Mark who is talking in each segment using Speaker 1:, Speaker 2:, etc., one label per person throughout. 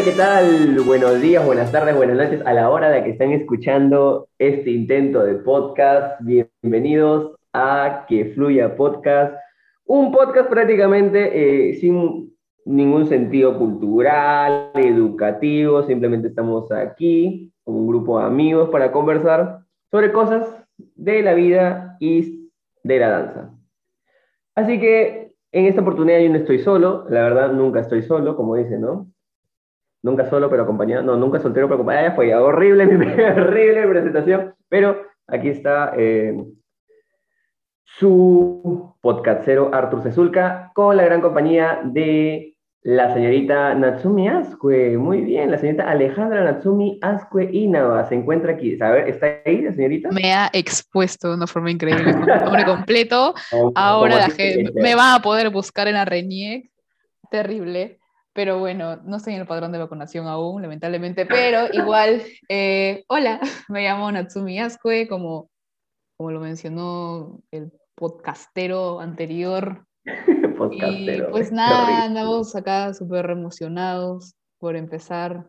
Speaker 1: Hola, ¿qué tal? Buenos días, buenas tardes, buenas noches a la hora de que están escuchando este intento de podcast. Bienvenidos a Que Fluya Podcast, un podcast prácticamente eh, sin ningún sentido cultural, educativo, simplemente estamos aquí con un grupo de amigos para conversar sobre cosas de la vida y de la danza. Así que en esta oportunidad yo no estoy solo, la verdad nunca estoy solo, como dicen, ¿no? Nunca solo, pero acompañado. No, nunca soltero, pero acompañado. Ya fue horrible mi horrible presentación. Pero aquí está eh, su podcastero Artur Cezulca con la gran compañía de la señorita Natsumi Asque. Muy bien, la señorita Alejandra Natsumi Asque Inaba se encuentra aquí. A ver, ¿está ahí la señorita?
Speaker 2: Me ha expuesto de una forma increíble, con nombre completo. Ahora la gente me va a poder buscar en la RENIEC. Terrible. Pero bueno, no estoy en el padrón de vacunación aún, lamentablemente, pero igual, eh, hola, me llamo Natsumi Asque, como, como lo mencionó el podcastero anterior. podcastero. Y pues nada, andamos acá súper emocionados por empezar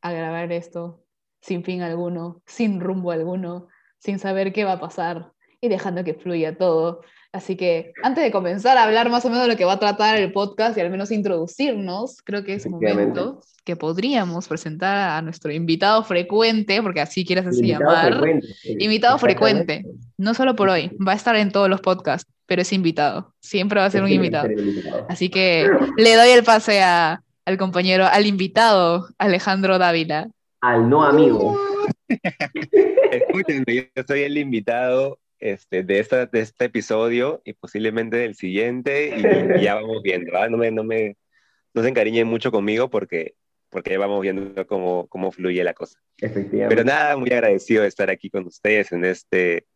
Speaker 2: a grabar esto sin fin alguno, sin rumbo alguno, sin saber qué va a pasar y dejando que fluya todo. Así que antes de comenzar a hablar más o menos de lo que va a tratar el podcast y al menos introducirnos, creo que es momento que podríamos presentar a nuestro invitado frecuente, porque así quieres así llamar. Invitado frecuente, no solo por hoy, va a estar en todos los podcasts, pero es invitado, siempre va a ser un invitado. Así que le doy el pase a, al compañero, al invitado Alejandro Dávila.
Speaker 1: Al no amigo.
Speaker 3: Escúchenme, yo soy el invitado este, de, esta, de este episodio y posiblemente del siguiente y, ya vamos viendo, ¿ah? no, me, no, me, no se encariñen mucho conmigo porque, porque ya vamos viendo cómo, cómo fluye la cosa.
Speaker 1: Efectivamente.
Speaker 3: Pero nada, muy agradecido de estar aquí con ustedes en este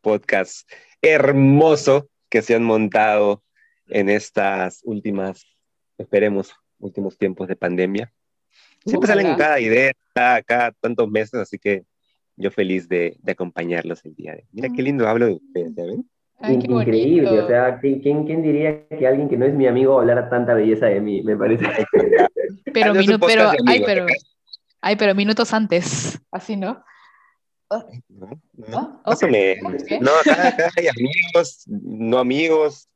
Speaker 3: podcast hermoso que se han montado en estas últimas, esperemos, últimos tiempos de pandemia. Siempre salen cada idea, cada, cada tantos meses, así que yo feliz de, de, acompañarlos el día de hoy. Mira qué lindo hablo de ustedes, ¿ya ven?
Speaker 1: Increíble, o sea, ¿quién, ¿quién, diría que alguien que no es mi amigo hablara tanta belleza de mí? Me parece.
Speaker 2: pero, minu pero, ay, pero, ay, pero minutos antes, así, ¿no?
Speaker 3: No, no, ¿Ah? No, acá, acá, hay amigos, no amigos.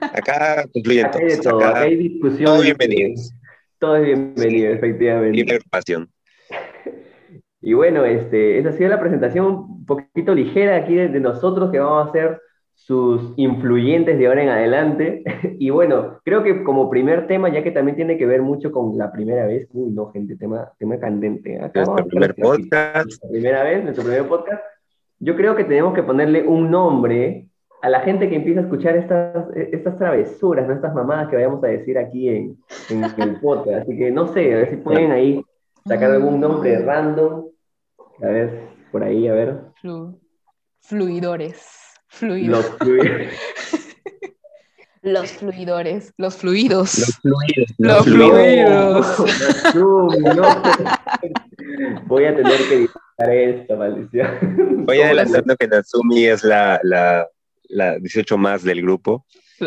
Speaker 3: Acá concluyen todos.
Speaker 1: Hay todo, acá, hay discusión.
Speaker 3: Todos bienvenidos.
Speaker 1: Todo es bienvenido, efectivamente.
Speaker 3: Y agrupación.
Speaker 1: Y bueno, este, esa ha sido la presentación un poquito ligera aquí de, nosotros que vamos a ser sus influyentes de ahora en adelante. Y bueno, creo que como primer tema, ya que también tiene que ver mucho con la primera vez, uy, no, gente, tema, tema candente.
Speaker 3: ¿eh? nuestro primer podcast.
Speaker 1: primera vez, nuestro primer podcast. Yo creo que tenemos que ponerle un nombre a la gente que empieza a escuchar estas, estas travesuras, ¿no? estas mamadas que vayamos a decir aquí en, en el podcast. Así que no sé, a ver si pueden ahí sacar algún nombre random a ver, por ahí, a ver.
Speaker 2: fluidores. Fluidos. Los fluidores. Los fluidos.
Speaker 3: Los fluidos. Los, fluidos.
Speaker 1: Voy a tener que editar esto, maldición.
Speaker 3: Voy adelantando que Natsumi es la, la, la 18 más del grupo.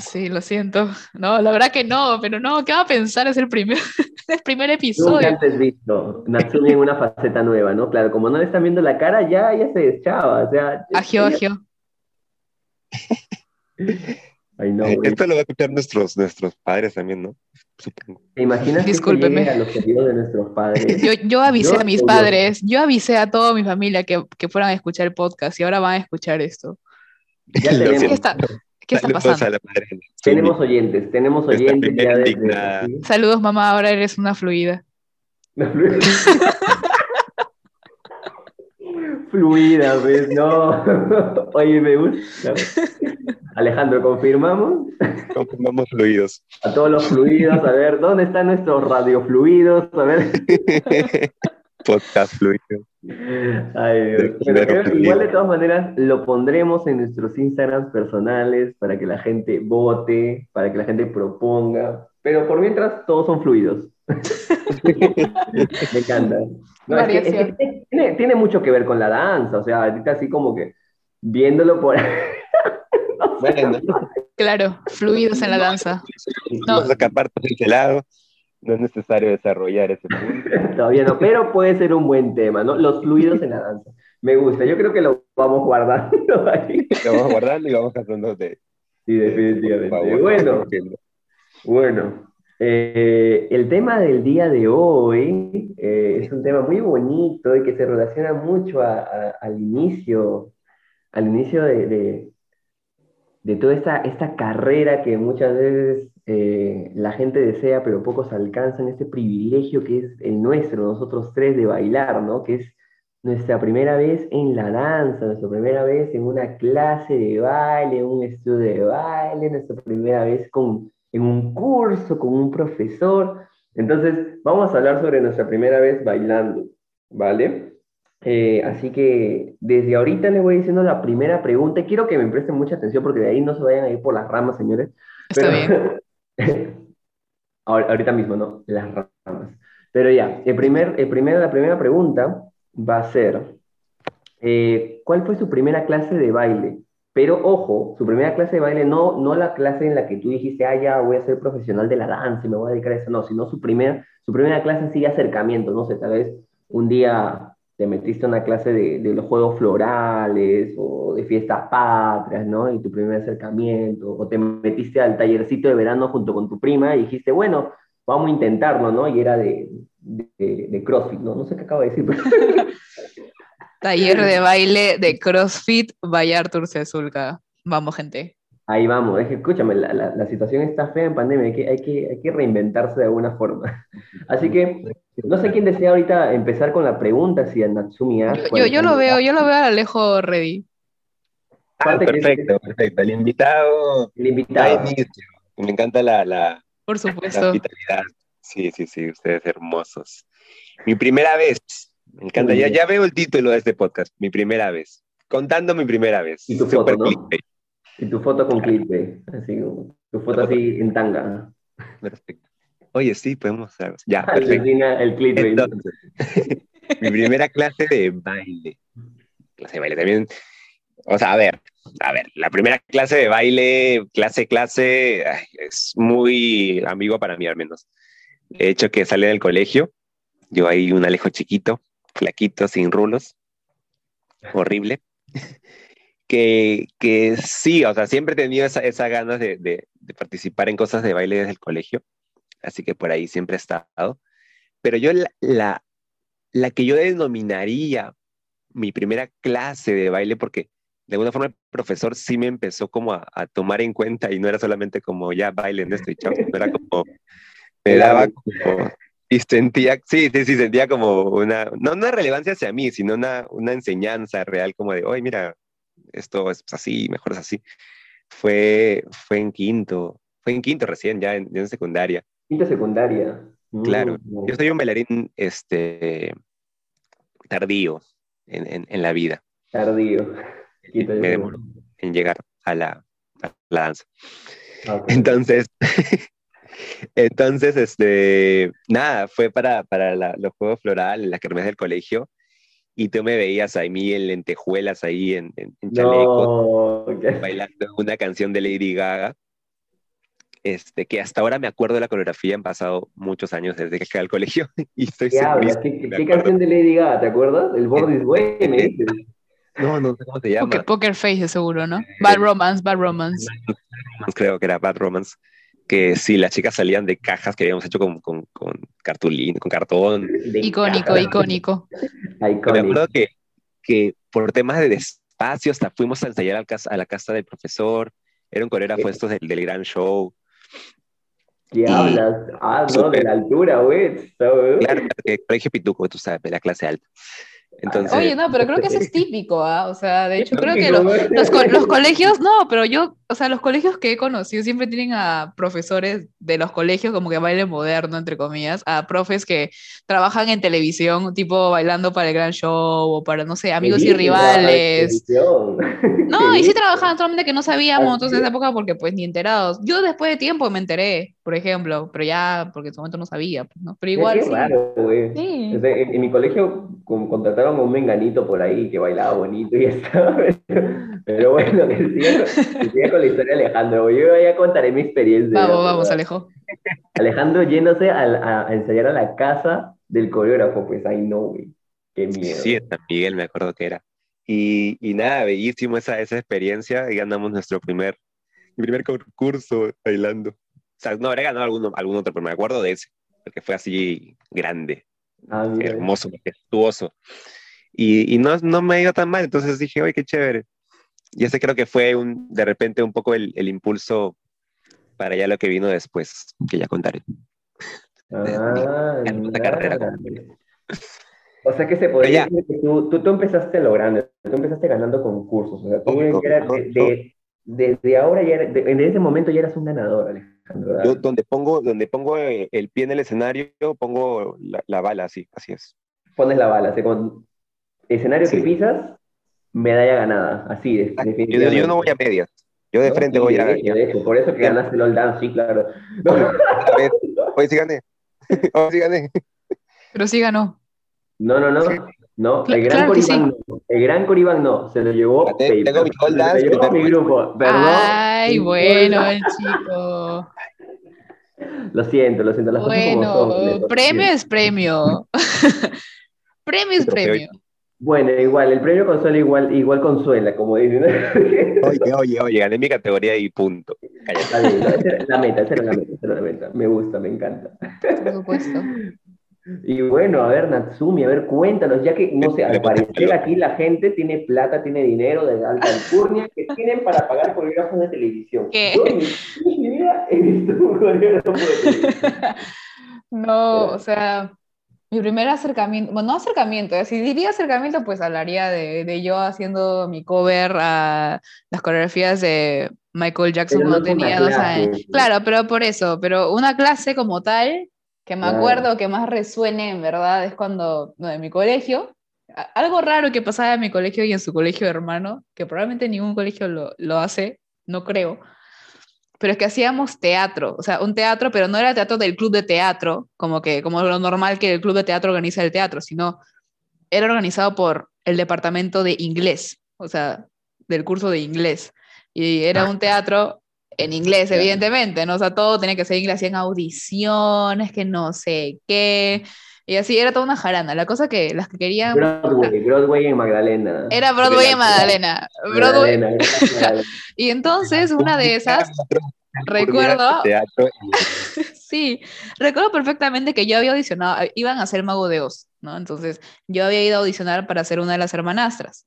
Speaker 2: Sí, lo siento. No, la verdad que no, pero no, ¿qué va a pensar? Es el primer, el primer episodio. Nunca
Speaker 1: antes visto Natsumi en una faceta nueva, ¿no? Claro, como no le están viendo la cara, ya, ya se deschaba. O sea,
Speaker 2: agio, agio.
Speaker 3: Ay, no, Esto lo va a escuchar nuestros, nuestros padres también, ¿no?
Speaker 1: Supongo. ¿Te imaginas
Speaker 2: Discúlpeme.
Speaker 1: Que a los de nuestros padres?
Speaker 2: Yo, yo avisé a mis padres, yo avisé a toda mi familia que, que, fueran a escuchar el podcast y ahora van a escuchar esto.
Speaker 1: Ya tenemos.
Speaker 2: ¿Qué está, ¿Qué está pasando?
Speaker 1: Tenemos oyentes, tenemos oyentes ya
Speaker 2: desde... Saludos, mamá, ahora eres una fluida.
Speaker 1: fluida, ¿ves? No. Oye, me gusta. Alejandro, ¿confirmamos?
Speaker 3: Confirmamos fluidos.
Speaker 1: A todos los fluidos, a ver, ¿dónde están nuestros radiofluidos? A ver.
Speaker 3: Podcast fluido.
Speaker 1: Ay, Pero igual de todas maneras lo pondremos en nuestros Instagrams personales para que la gente vote, para que la gente proponga. Pero por mientras, todos son fluidos. Me encanta. tiene, mucho que ver con la danza, o sea, ahorita así como que viéndolo por
Speaker 2: Claro, fluidos en la danza.
Speaker 3: vamos a escapar por ese lado. No es necesario desarrollar ese punto.
Speaker 1: Todavía no, pero puede ser un buen tema, ¿no? Los fluidos en la danza. Me gusta, yo creo que lo vamos guardando ahí.
Speaker 3: Lo vamos guardando y vamos haciendo de...
Speaker 1: Sí, definitivamente. bueno, bueno, eh, el tema del día de hoy eh, es un tema muy bonito y que se relaciona mucho al inicio, al inicio de, de, toda esta, esta, carrera que muchas veces eh, la gente desea, pero pocos alcanzan, este privilegio que es el nuestro, nosotros tres, de bailar, ¿no? Que es nuestra primera vez en la danza, nuestra primera vez en una clase de baile, un estudio de baile, nuestra primera vez con en un curso con un profesor. Entonces, vamos a hablar sobre nuestra primera vez bailando, ¿vale? Eh, así que desde ahorita les voy diciendo la primera pregunta. Quiero que me presten mucha atención porque de ahí no se vayan a ir por las ramas, señores.
Speaker 2: Está bien.
Speaker 1: ahorita mismo, ¿no? Las ramas. Pero ya, el primer, el primero, la primera pregunta va a ser, eh, ¿cuál fue su primera clase de baile? Pero ojo, su primera clase de baile, no, no la clase en la que tú dijiste, ah, ya voy a ser profesional de la danza y me voy a dedicar a eso, no, sino su primera, su primera clase sí acercamiento, no sé, tal vez un día te metiste a una clase de, los juegos florales o de fiestas patrias, ¿no? Y tu primer acercamiento, o te metiste al tallercito de verano junto con tu prima y dijiste, bueno, vamos a intentarlo, ¿no? Y era de, de, CrossFit, ¿no? No sé qué acabo de decir. Pero...
Speaker 2: Taller de baile de CrossFit Vallarta Azulca. Vamos, gente.
Speaker 1: Ahí vamos, es que escúchame, la, la, situación está fea en pandemia, hay que, hay, que, hay que reinventarse de alguna forma. Así que, no sé quién desea ahorita empezar con la pregunta, si a Natsumi
Speaker 2: Yo, yo, lo veo, yo lo veo a Alejo ready.
Speaker 3: Ah, perfecto, perfecto. El invitado.
Speaker 1: El invitado.
Speaker 3: Me encanta la, la,
Speaker 2: Por supuesto.
Speaker 3: vitalidad. Sí, sí, sí, ustedes hermosos. Mi primera vez, me encanta. Ya, ya veo el título de este podcast, mi primera vez. Contando mi primera vez.
Speaker 1: Y tu foto, ¿no? Y tu foto con clickbait. Así, tu foto así en tanga.
Speaker 3: Perfecto. Oye, sí, podemos hacer. Ya,
Speaker 1: perfecto. El clickbait.
Speaker 3: mi primera clase de baile. Clase de baile también. O sea, a ver, a ver, la primera clase de baile, clase, clase, es muy amigo para mí al menos. De hecho, que sale del colegio, yo ahí un alejo chiquito, flaquito, sin rulos, horrible. Que, que sí, o sea, siempre he tenido esa, esa ganas de, de, participar en cosas de baile desde el colegio, así que por ahí siempre he estado. Pero yo la, la, que yo denominaría mi primera clase de baile, porque de alguna forma el profesor sí me empezó como a, a tomar en cuenta y no era solamente como ya bailen esto y chao, era como, me daba como y sentía, sí, sí, sí, sentía como una, no una relevancia hacia mí, sino una, una enseñanza real, como de, oye, mira, esto es así, mejor es así. Fue, fue en quinto, fue en quinto recién, ya en, en secundaria.
Speaker 1: Quinto secundaria.
Speaker 3: Claro, mm. yo soy un bailarín este, tardío en, en, en la vida.
Speaker 1: Tardío.
Speaker 3: Me demoro en llegar a la, a la danza. Ah, Entonces, Entonces, este, nada, fue para, para los Juegos Florales, las kermés del colegio, y tú me veías a mí en lentejuelas ahí en, en, chaleco, bailando una canción de Lady Gaga, este, que hasta ahora me acuerdo de la coreografía, han pasado muchos años desde que quedé al colegio, y estoy
Speaker 1: ¿Qué, ¿Qué, canción de Lady Gaga, te acuerdas? El Bordis Way, me dices.
Speaker 3: No, no sé cómo se llama.
Speaker 2: Poker, Face, seguro, ¿no? Bad Romance, Bad Romance.
Speaker 3: Creo que era Bad Romance que sí, las chicas salían de cajas que habíamos hecho con, con, con cartulín, con cartón.
Speaker 2: Icónico, icónico.
Speaker 3: Me acuerdo que, que por temas de despacio hasta fuimos a ensayar a, casa, a la casa del profesor, era un coreógrafo estos del, del gran show.
Speaker 1: ¿Qué hablas? Ah, no, de la altura, güey.
Speaker 3: Claro, que colegio pituco, tú sabes, de la clase alta.
Speaker 2: Oye, no, pero creo que eso es típico, ¿ah? O sea, de hecho, creo que los, los, colegios, no, pero yo, o sea, los colegios que he conocido siempre tienen a profesores de los colegios como que baile moderno, entre comillas, a profes que trabajan en televisión, tipo bailando para el gran show o para, no sé, amigos y rivales. No, y sí trabajaban, solamente que no sabíamos entonces en esa época porque pues ni enterados. Yo después de tiempo me enteré, por ejemplo, pero ya, porque en su momento no sabía, pues, ¿no? Pero igual. sí.
Speaker 1: güey. Sí. en, mi colegio contrataron a un menganito por ahí que bailaba bonito y estaba. Pero, bueno, decía, con la historia de Alejandro. Yo ya contaré mi experiencia.
Speaker 2: Vamos, vamos, Alejo.
Speaker 1: Alejandro yéndose a, a, ensayar a la casa del coreógrafo, pues ahí no, güey. Qué miedo.
Speaker 3: Sí, San Miguel me acuerdo que era. Y, y nada, bellísimo esa, esa experiencia y ganamos nuestro primer, primer concurso bailando. O sea, no, habría ganado algún, algún otro, pero me acuerdo de ese, porque fue así grande, ah, hermoso, majestuoso. Y, y, no, no me ha ido tan mal, entonces dije, oye, qué chévere. Y ese creo que fue un, de repente un poco el, el impulso para ya lo que vino después, que ya contaré.
Speaker 1: Ah, carrera. O sea que se podría decir que tú, tú, empezaste logrando, tú empezaste ganando concursos. O sea, tú de, desde ahora, ya en ese momento ya eras un ganador, Alejandro.
Speaker 3: Yo donde pongo, donde pongo el pie en el escenario, pongo la, bala, así, así es.
Speaker 1: Pones la bala, con escenario que pisas, medalla ganada, así,
Speaker 3: definitivamente. Yo, no voy a medias, yo de frente voy a...
Speaker 1: por eso que ganaste el All Dance, sí, claro.
Speaker 3: Hoy sí gané, hoy sí gané.
Speaker 2: Pero sí ganó.
Speaker 1: No, no, no. No, el gran Coribán no. El gran Coribán no. Se lo llevó.
Speaker 3: Tengo mi
Speaker 1: se lo llevó mi grupo. Perdón.
Speaker 2: Ay, bueno, el chico.
Speaker 1: Lo siento, lo siento.
Speaker 2: Las bueno, premio es premio. premio es premio.
Speaker 1: Bueno, igual, el premio consuela igual, igual consuela, como dicen.
Speaker 3: oye, oye, oye, gané mi categoría y punto.
Speaker 1: la meta, esa era la meta, esa era la meta. Me gusta, me encanta.
Speaker 2: Por supuesto.
Speaker 1: Y bueno, a ver, Natsumi, a ver, cuéntanos, ya que, no sé, al parecer aquí la gente tiene plata, tiene dinero de alta alcurnia, que tienen para pagar coreógrafos de televisión.
Speaker 2: ¿Qué? No, o sea, mi primer acercamiento, bueno, no acercamiento, si diría acercamiento, pues hablaría de, de, yo haciendo mi cover a las coreografías de Michael Jackson cuando tenía dos años. Claro, pero por eso, pero una clase como tal, que me acuerdo que más resuene en verdad es cuando, no, en mi colegio, algo raro que pasaba en mi colegio y en su colegio hermano, que probablemente ningún colegio lo, lo hace, no creo, pero es que hacíamos teatro, o sea, un teatro, pero no era teatro del club de teatro, como que como lo normal que el club de teatro organiza el teatro, sino era organizado por el departamento de inglés, o sea, del curso de inglés. Y era un teatro en inglés, evidentemente, ¿no? O sea, todo tenía que ser inglés, hacían audiciones, que no sé qué. Y así era toda una jarana. La cosa que las que querían.
Speaker 1: Broadway, Broadway en Magdalena.
Speaker 2: Era Broadway en Magdalena. Broadway. y entonces una de esas. recuerdo. sí, recuerdo perfectamente que yo había audicionado, iban a ser Mago de Oz, ¿no? Entonces yo había ido a audicionar para ser una de las hermanastras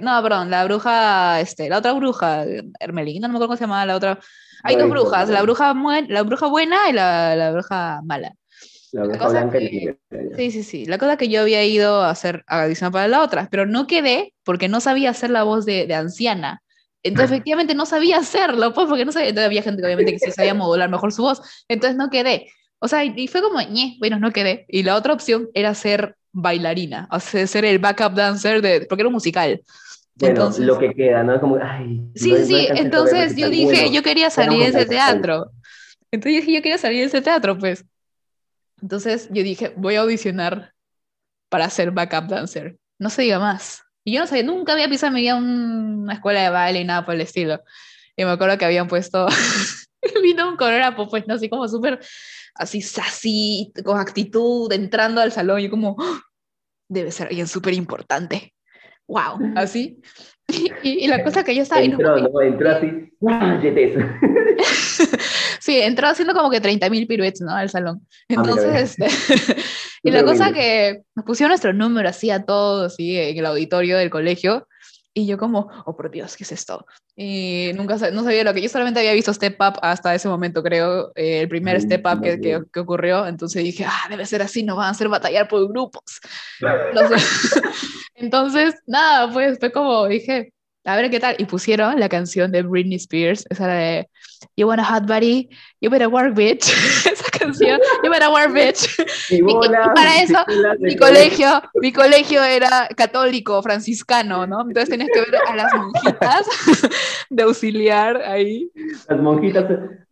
Speaker 2: no, perdón, la bruja, este, la otra bruja, Hermelina, no me acuerdo cómo se llamaba la otra. Hay dos brujas, la bruja, la bruja buena y la, la bruja mala.
Speaker 1: La bruja blanca
Speaker 2: y Sí, sí, sí. La cosa que yo había ido a hacer adicional para la otra, pero no quedé porque no sabía hacer la voz de, de anciana. Entonces, efectivamente, no sabía hacerlo, pues, porque no sabía. Entonces, había gente que obviamente que sí sabía modular mejor su voz. Entonces, no quedé. O sea, y fue como, ñe, bueno, no quedé. Y la otra opción era ser bailarina, o sea, ser el backup dancer, de, porque era un musical.
Speaker 1: entonces, lo que queda, ¿no? Como, ay,
Speaker 2: sí, sí, entonces yo dije, yo quería salir de ese teatro. Entonces yo dije, yo quería salir de ese teatro, pues. Entonces yo dije, voy a audicionar para ser backup dancer. No se diga más. Y yo no sabía, nunca había pisado en mi vida una escuela de baile y nada por el estilo. Y me acuerdo que habían puesto, vino un coreógrafo, pues, no, así como súper así sassy, con actitud, entrando al salón, y como, ¡Oh! debe ser alguien súper importante. ¡Wow! Así. Y, la cosa que yo estaba...
Speaker 1: Entró, no, entró así,
Speaker 2: sí, entró haciendo como que 30.000 piruetes, ¿no? Al salón. Ah, Entonces, este, y la cosa que nos pusieron nuestro número así a todos, ¿sí? En el auditorio del colegio, y yo como, oh por Dios, ¿qué es esto? Y nunca no sabía lo que yo solamente había visto Step Up hasta ese momento, creo, eh, el primer Step Up que, que, que, ocurrió. Entonces dije, ah, debe ser así, no van a hacer batallar por grupos. Entonces, nada, pues fue como, dije, a ver qué tal. Y pusieron la canción de Britney Spears, esa de You want a hot body, you better work, bitch. canción, you better work, bitch. Y, para eso, mi colegio, mi colegio era católico, franciscano, ¿no? Entonces tenías que ver a las monjitas de auxiliar ahí.
Speaker 1: Las monjitas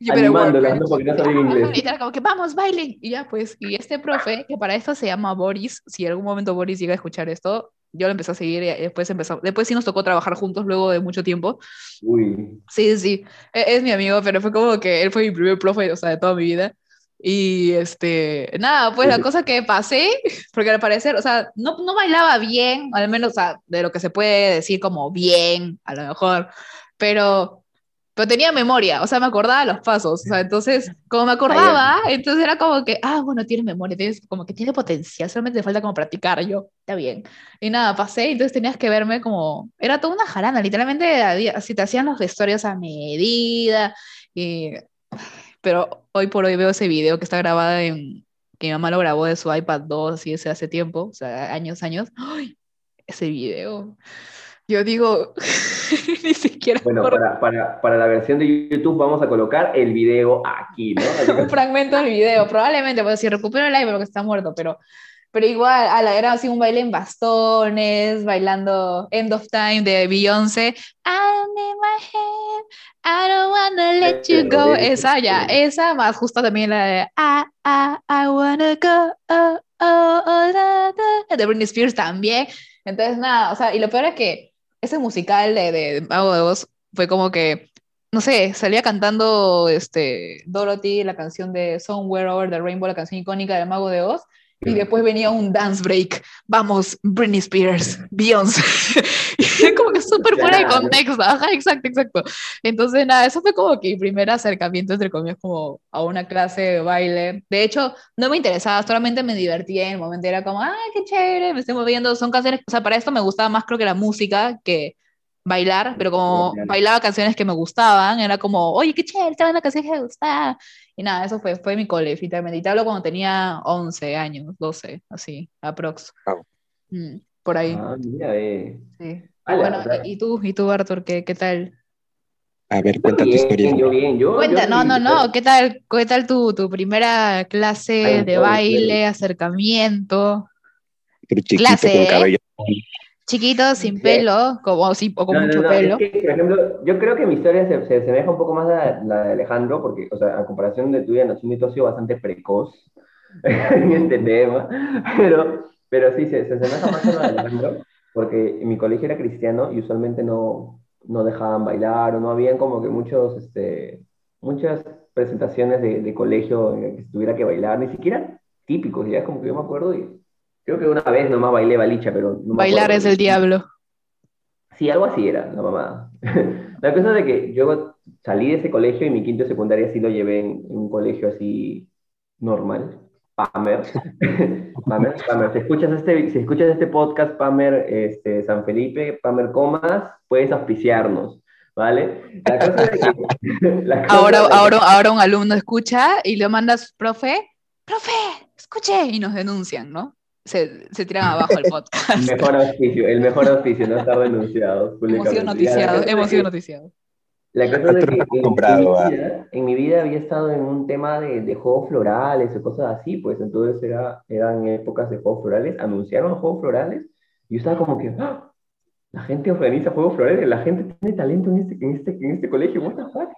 Speaker 1: animándolas, ¿no? Porque no sabían inglés.
Speaker 2: Y era como que vamos, bailen. Y ya, pues, y este profe, que para esto se llama Boris, si en algún momento Boris llega a escuchar esto, yo lo empecé a seguir y después empezó, después sí nos tocó trabajar juntos luego de mucho tiempo.
Speaker 1: Uy.
Speaker 2: Sí, sí, es, es mi amigo, pero fue como que él fue mi primer profe, o sea, de toda mi vida. Y este, nada, pues la cosa que pasé, porque al parecer, o sea, no, no bailaba bien, al menos o sea, de lo que se puede decir como bien, a lo mejor, pero, pero tenía memoria, o sea, me acordaba los pasos, o sea, entonces, como me acordaba, entonces era como que, ah, bueno, tiene memoria, tienes, como que tiene potencial, solamente te falta como practicar, yo, está bien. Y nada, pasé, entonces tenías que verme como, era toda una jarana, literalmente, así te hacían los vestuarios a medida, y pero hoy por hoy veo ese video que está grabado en, que mi mamá lo grabó de su iPad 2 y ese hace tiempo, o sea, años, años. ¡Ay! Ese video. Yo digo, ni siquiera.
Speaker 1: Bueno, para, para, para, la versión de YouTube vamos a colocar el video aquí, ¿no?
Speaker 2: Un fragmento del video, probablemente, porque si recupero el live porque está muerto, pero pero igual, a la, era así un baile en bastones, bailando End of Time de Beyoncé. I'm in my head, I don't wanna let you go. Esa ya, esa más justo también la de I, I, I wanna go, oh, oh, oh, de Britney Spears también. Entonces, nada, o sea, y lo peor es que ese musical de, de Mago de Oz fue como que no sé, salía cantando este, Dorothy, la canción de Somewhere Over the Rainbow, la canción icónica del Mago de Oz, y después venía un dance break. Vamos, Britney Spears, Beyoncé. como que súper fuera de contexto. Ajá, exacto, exacto. Entonces, nada, eso fue como que mi primer acercamiento, entre comillas, como a una clase de baile. De hecho, no me interesaba, solamente me divertía en el momento. Era como, ay, qué chévere, me estoy moviendo. Son canciones, o sea, para esto me gustaba más, creo que la música que bailar, pero como bailaba canciones que me gustaban, era como, oye, qué chévere, estaba una canción que me gustaba. Y nada, eso fue, fue mi cole, finalmente. Y te hablo cuando tenía 11 años, 12, así, aprox. Mm, por ahí.
Speaker 1: Ah, mira, eh.
Speaker 2: Sí. bueno, ¿y tú, y tú, Arthur, qué, qué tal?
Speaker 3: A ver, cuenta tu historia.
Speaker 1: Yo bien, yo,
Speaker 2: Cuenta, no, no, no, ¿qué tal, qué tal tu, tu primera clase de baile, acercamiento?
Speaker 3: clase, con cabello.
Speaker 2: Chiquito, sin pelo, como, o con mucho pelo.
Speaker 1: por ejemplo, yo creo que mi historia se, se asemeja un poco más a la de Alejandro, porque, o sea, a comparación de tuya, nacimiento ha sido bastante precoz en este tema, pero, pero sí, se, se asemeja más a la de Alejandro, porque mi colegio era cristiano y usualmente no, no dejaban bailar o no habían como que muchos, este, muchas presentaciones de, de colegio en que tuviera que bailar, ni siquiera típicos, ya como que yo me acuerdo y Creo que una vez nomás bailé balicha, pero no
Speaker 2: Bailar es el diablo.
Speaker 1: Sí, algo así era la mamá. la cosa es de que yo salí de ese colegio y mi quinto de secundaria sí lo llevé en, un colegio así normal. Pamer. Pamer, Pamer. Si escuchas, este, si escuchas este podcast, Pamer este, San Felipe, Pamer Comas, puedes auspiciarnos. ¿Vale? La cosa es
Speaker 2: que, ahora, ahora, ahora un alumno escucha y le mandas, profe, profe, escuche, y nos denuncian, ¿no? Se, se tiran abajo el podcast.
Speaker 1: El mejor auspicio, el mejor auspicio, no estar denunciado.
Speaker 2: Hemos sido noticiados, hemos sido noticiados.
Speaker 1: La cosa es que en, comprado, en, mi vida, en, mi vida, había estado en un tema de, de, juegos florales o cosas así, pues entonces era, eran épocas de juegos florales, anunciaron juegos florales y yo estaba como que, ¡Ah! la gente organiza juegos florales, la gente tiene talento en este, en este, en este colegio, what the fuck?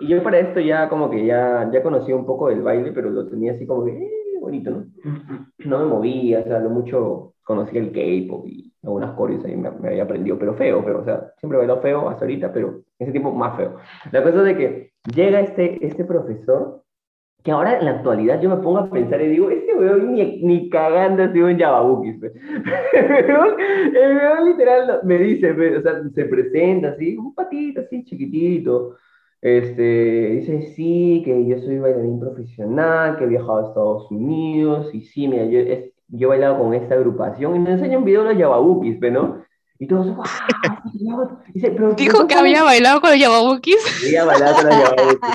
Speaker 1: Y yo para esto ya como que ya, ya conocía un poco del baile, pero lo tenía así como que, eh, bonito, ¿no? No me movía, o sea, lo mucho conocía el K-pop y algunas coreos ahí me, había aprendido, pero feo, pero, o sea, siempre bailó feo hasta ahorita, pero ese tiempo más feo. La cosa es de que llega este, este profesor, que ahora en la actualidad yo me pongo a pensar y digo, este weón ni, ni cagando ha sido en Yababukis, pues". el weón literal me dice, o sea, se presenta así, un patito así chiquitito, este, dice, sí, que yo soy bailarín profesional, que he viajado a Estados Unidos, y sí, mira, yo, es, yo he bailado con esta agrupación, y me enseña un video de los Yababukis, ¿no? Y todos, ¡wow!
Speaker 2: Dice, pero, Dijo que había bailado con los Yababukis.
Speaker 1: Había bailado con los Yababukis.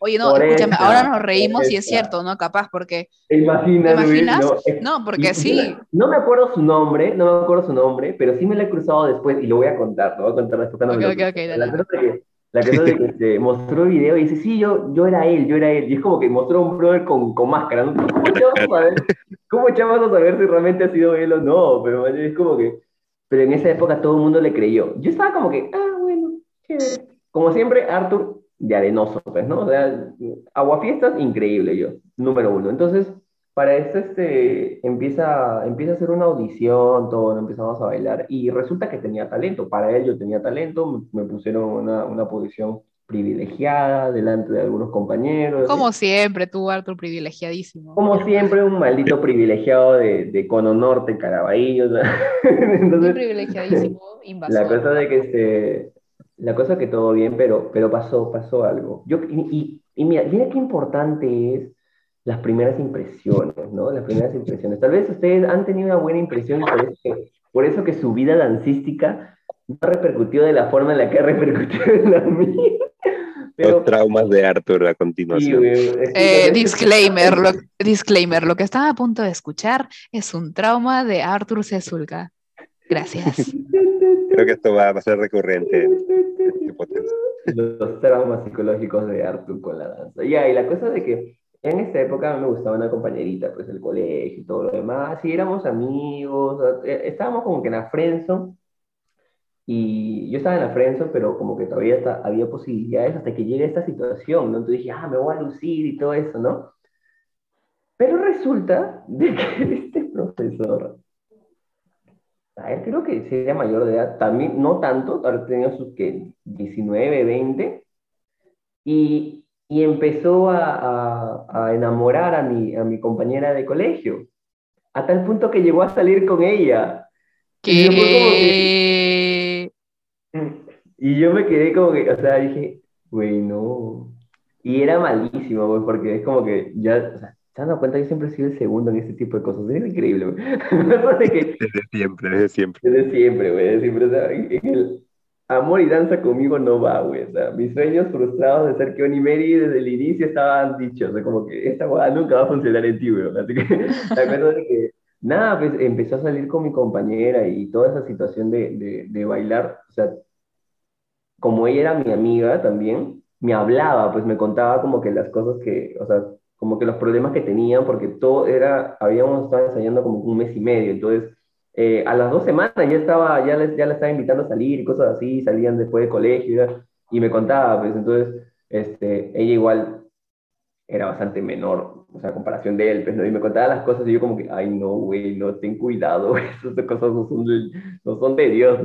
Speaker 2: Oye, no, escúchame, ahora nos reímos y es cierto, ¿no? Capaz, porque...
Speaker 1: ¿Te imaginas?
Speaker 2: ¿Te imaginas? No, porque sí.
Speaker 1: No me acuerdo su nombre, no me acuerdo su nombre, pero sí me lo he cruzado después, y lo voy a contar, lo voy a contar después.
Speaker 2: Ok, ok, ok, dale.
Speaker 1: La que, que mostró el video y dice, sí, yo, yo era él, yo era él. Y es como que mostró un brother con, con máscara. ¿Cómo echamos a saber? ¿Cómo a saber si realmente ha sido él o no? Pero es como que... Pero en esa época todo el mundo le creyó. Yo estaba como que, ah, bueno, chévere. Como siempre, Arthur de arenoso, pues, ¿no? O sea, aguafiestas, increíble yo, número uno. Entonces, para esto este, empieza, empieza a hacer una audición, todo, empezamos a bailar y resulta que tenía talento. Para él yo tenía talento, me, pusieron una, una posición privilegiada delante de algunos compañeros.
Speaker 2: Como siempre, tú, Arthur, privilegiadísimo.
Speaker 1: Como siempre, un maldito privilegiado de, de Cono Norte, Caraballo.
Speaker 2: Entonces, privilegiadísimo, invasor.
Speaker 1: La cosa de que este, la cosa que todo bien, pero, pero pasó, pasó algo. Yo, y, y, mira, mira qué importante es las primeras impresiones, ¿no? Las primeras impresiones. Tal vez ustedes han tenido una buena impresión y por eso que, por eso que su vida dancística no ha repercutido de la forma en la que ha repercutido en la mía.
Speaker 3: Los traumas de Arthur a continuación.
Speaker 2: Eh, disclaimer, lo, disclaimer, lo que estaba a punto de escuchar es un trauma de Arthur Cesulga. Gracias.
Speaker 3: Creo que esto va a ser recurrente.
Speaker 1: Los traumas psicológicos de Arthur con la danza. Ya, y la cosa de que en esta época me gustaba una compañerita, pues el colegio y todo lo demás, y éramos amigos, eh, estábamos como que en la y yo estaba en la pero como que todavía había posibilidades hasta que llegue esta situación, ¿no? Entonces dije, ah, me voy a lucir y todo eso, ¿no? Pero resulta de que este profesor, a él creo que sería mayor de edad, también, no tanto, ahora tenía sus que 19, 20, y, y empezó a, a, a, enamorar a mi, a mi compañera de colegio, a tal punto que llegó a salir con ella.
Speaker 2: ¿Qué?
Speaker 1: Y yo me quedé como que, o sea, dije, güey, no. Y era malísimo, güey, porque es como que ya, o sea, ¿se dan cuenta? Yo siempre he sido el segundo en este tipo de cosas. Es increíble, güey.
Speaker 3: desde siempre, desde siempre.
Speaker 1: Desde siempre, güey, desde siempre. O sea, el amor y danza conmigo no va, güey. O sea, mis sueños frustrados de ser Keoni Mary desde el inicio estaban dichos. O sea, como que esta guada nunca va a funcionar en ti, güey. Así que, la cosa es que, nada, pues empezó a salir con mi compañera y toda esa situación de, de, de bailar, o sea, como ella era mi amiga también, me hablaba, pues me contaba como que las cosas que, o sea, como que los problemas que tenían, porque todo era, habíamos estado ensayando como un mes y medio, entonces eh, a las dos semanas ya estaba, ya les, ya le estaba invitando a salir y cosas así, salían después de colegio y, me contaba, pues entonces este, ella igual era bastante menor, o sea, a comparación de él, pues, ¿no? y me contaba las cosas y yo como que, ay, no, güey, no, ten cuidado, esas cosas no son, de, no son de Dios.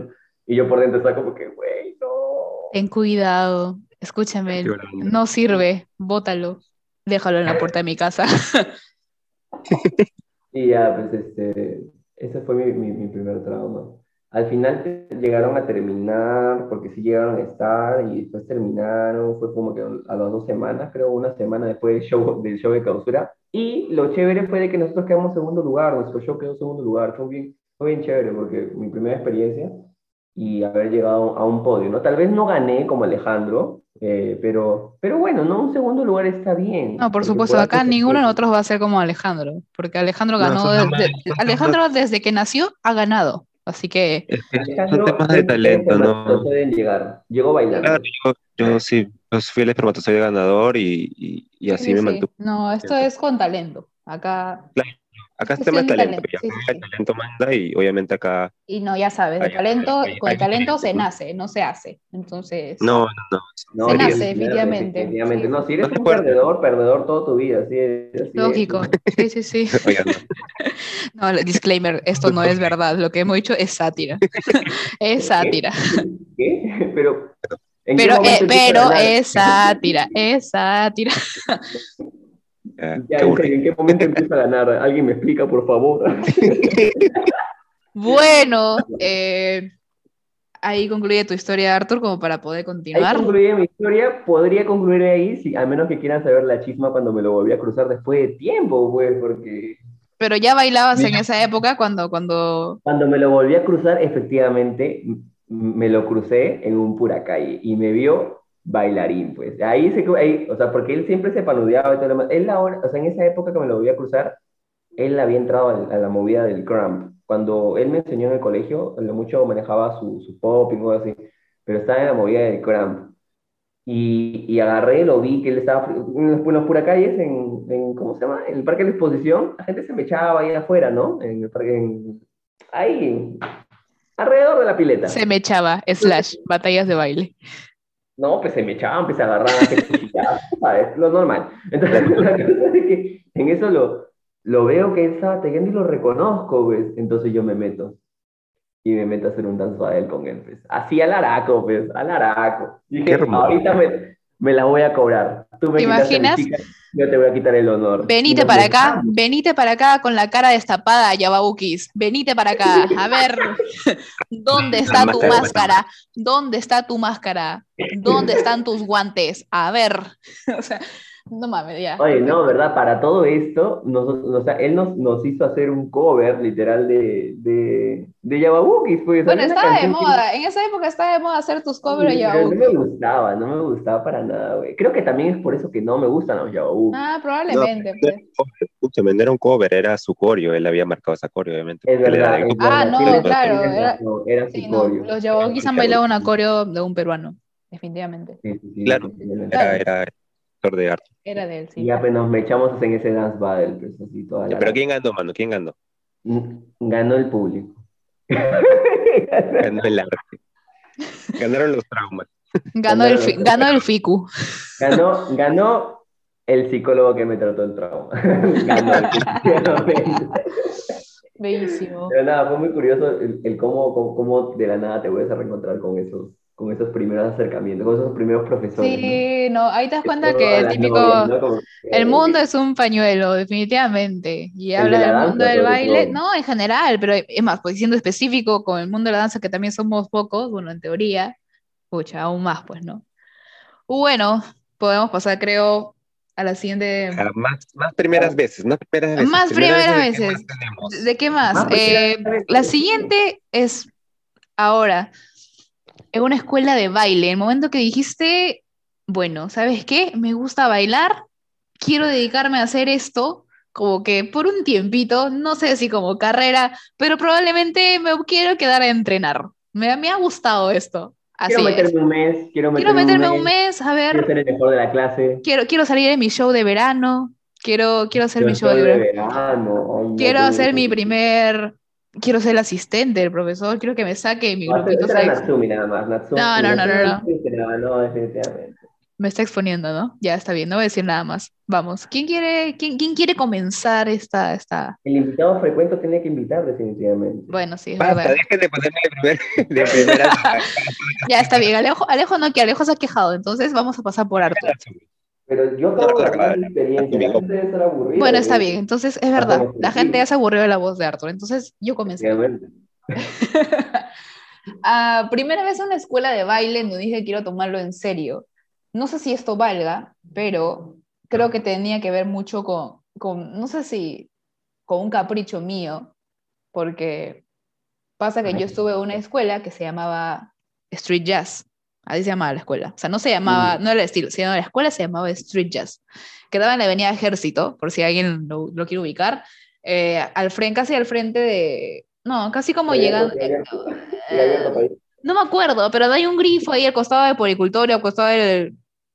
Speaker 1: Y yo por dentro estaba como que, güey, no,
Speaker 2: Ten cuidado, escúchame, no sirve, bótalo, déjalo en la puerta de mi casa.
Speaker 1: y ya, pues este, ese fue mi, mi, primer trauma. Al final llegaron a terminar, porque sí llegaron a estar y después terminaron, fue como que a las dos semanas, creo, una semana después del show, del show de clausura. Y lo chévere fue de que nosotros quedamos segundo lugar, nuestro show quedó segundo lugar, fue bien, fue bien chévere porque mi primera experiencia y haber llegado a un podio, ¿no? Tal vez no gané como Alejandro, eh, pero, pero bueno, ¿no? Un segundo lugar está bien.
Speaker 2: No, por supuesto, acá ninguno de nosotros va a ser como Alejandro, porque Alejandro ganó, Alejandro desde que nació ha ganado, así que...
Speaker 3: son temas de talento, ¿no?
Speaker 1: Pueden llegar, llegó bailando.
Speaker 3: yo, sí, yo fui el espermatozoide ganador y, y, así me mantuve.
Speaker 2: No, esto es con talento, acá...
Speaker 3: Acá se llama talento, el talento manda y obviamente acá...
Speaker 2: Y no, ya sabes, el talento, con el talento se nace, no se hace, entonces...
Speaker 3: No, no,
Speaker 2: no. Se nace, definitivamente.
Speaker 1: definitivamente. No, si eres un perdedor, perdedor toda tu vida, así es.
Speaker 2: Lógico, sí, sí, sí. no, disclaimer, esto no es verdad, lo que hemos dicho es sátira. es sátira.
Speaker 1: ¿Qué? Pero...
Speaker 2: pero, eh, pero es sátira, es sátira.
Speaker 1: ¿En, qué momento empieza a ganar? ¿Alguien me explica, por favor?
Speaker 2: bueno, eh, ahí concluye tu historia, Arthur, como para poder continuar.
Speaker 1: Ahí concluye mi historia, podría concluir ahí, si, al menos que quieran saber la chisma cuando me lo volví a cruzar después de tiempo, pues, porque...
Speaker 2: Pero ya bailabas en esa época cuando, cuando...
Speaker 1: Cuando me lo volví a cruzar, efectivamente, me lo crucé en un pura calle y me vio bailarín, pues. Ahí se, ahí, o sea, porque él siempre se panudeaba y todo lo demás. Él ahora, o sea, en esa época que me lo voy a cruzar, él había entrado a, la movida del cramp. Cuando él me enseñó en el colegio, lo mucho manejaba su, su pop y cosas así, pero estaba en la movida del cramp. Y, y agarré, lo vi que él estaba en las puras calles, en, en, ¿cómo se llama? En el parque de la exposición, la gente se me echaba ahí afuera, ¿no? En el parque, en, ahí, alrededor de la pileta.
Speaker 2: Se me echaba, slash, batallas de baile.
Speaker 1: No, pues se me echaban, pues se agarraban, ¿sabes? Lo normal. Entonces, la cosa es que en eso lo, lo veo que él estaba tejiendo y lo reconozco, pues. Entonces yo me meto. Y me meto a hacer un danzo a él con él, pues. Así al araco, pues, al araco. Dije, ahorita me, me la voy a cobrar.
Speaker 2: Tú me ¿Te imaginas?
Speaker 1: yo te voy a quitar el honor.
Speaker 2: Venite para acá, venite para acá con la cara destapada, Yababukis. Venite para acá. A ver, ¿dónde está tu máscara? ¿Dónde está tu máscara? ¿Dónde están tus guantes? A ver. o sea, no mames, ya.
Speaker 1: Oye, no, ¿verdad? Para todo esto, o sea, él nos, nos hizo hacer un cover, literal, de, de, de Yababukis.
Speaker 2: Pues, bueno, estaba de moda. En esa época estaba de moda hacer tus covers de Yababukis.
Speaker 1: No me gustaba, no me gustaba para nada, güey. Creo que también es por eso que no me gustan los Yababukis.
Speaker 2: Ah, probablemente. No, pues.
Speaker 3: Escúchame, no era un cover, era su coreo. Él había marcado esa coreo, obviamente.
Speaker 1: Es verdad,
Speaker 2: ah, no, claro.
Speaker 1: Era, era su coreo.
Speaker 2: los Yababukis han bailado una coreo de un peruano, definitivamente.
Speaker 3: Sí, sí, claro, era, era de arte.
Speaker 2: Era de él, sí.
Speaker 1: Y apenas me echamos en ese dance battle, pues, así toda
Speaker 3: Pero ¿quién ganó, mano? ¿Quién ganó?
Speaker 1: Ganó el público.
Speaker 3: ganó el arte. Ganaron los traumas.
Speaker 2: Ganó, el, ganó el FICU.
Speaker 1: Ganó, ganó el psicólogo que me trató el trauma. ganó el
Speaker 2: Bellísimo.
Speaker 1: Pero nada, fue muy curioso el, el cómo, cómo, cómo, de la nada te vuelves a reencontrar con esos, con esos primeros acercamientos, con esos primeros profesores.
Speaker 2: Sí, no, ahí te das cuenta que el típico, el mundo es un pañuelo, definitivamente. Y habla del mundo del baile, no, en general, pero es más, pues siendo específico con el mundo de la danza, que también somos pocos, bueno, en teoría, escucha, aún más, pues, ¿no? Bueno, podemos pasar, creo, a la siguiente.
Speaker 3: más, más primeras veces, más primeras veces.
Speaker 2: Más primeras, veces. ¿De qué más? Eh, la siguiente es ahora en una escuela de baile, el momento que dijiste, bueno, ¿sabes qué? Me gusta bailar, quiero dedicarme a hacer esto, como que por un tiempito, no sé si como carrera, pero probablemente me quiero quedar a entrenar. Me, me ha gustado esto. Así
Speaker 1: quiero meterme un mes, quiero
Speaker 2: meterme, un, mes, a ver.
Speaker 1: Quiero ser el mejor de la clase.
Speaker 2: Quiero, quiero salir en mi show de verano. Quiero, quiero hacer mi show de, verano. quiero hacer mi primer quiero ser el asistente del profesor, quiero que me saque mi grupito
Speaker 1: Natsumi nada más, Natsumi.
Speaker 2: No, no, no, no,
Speaker 1: no. No, definitivamente.
Speaker 2: Me está exponiendo, ¿no? Ya está bien, no voy a decir nada más. Vamos, ¿quién quiere, quién, quién quiere comenzar esta, esta...?
Speaker 1: El invitado frecuente tiene que invitar, definitivamente.
Speaker 2: Bueno, sí,
Speaker 3: Basta,
Speaker 2: verdad.
Speaker 3: dejen de ponerme de, primera.
Speaker 2: ya está bien, Alejo, Alejo no que Alejo se ha quejado, entonces vamos a pasar por Arthur.
Speaker 1: Pero yo acabo de la experiencia, la gente debe estar aburrida.
Speaker 2: Bueno, está bien, entonces es verdad, la gente ya se aburrió de la voz de Arthur, entonces yo comencé. uh, primera vez en una escuela de baile no dije quiero tomarlo en serio. No sé si esto valga, pero creo que tenía que ver mucho con, con no sé si con un capricho mío, porque pasa que yo estuve en una escuela que se llamaba Street Jazz. Así se llamaba la escuela. O sea, no se llamaba, mm. no era el estilo, sino la escuela se llamaba Street Jazz. Quedaba en la avenida Ejército, por si alguien lo, quiere ubicar. Eh, al frente, casi al frente de. No, casi como llegando. Eh, no me acuerdo, pero hay un grifo ahí al costado de Policultorio, al costado del.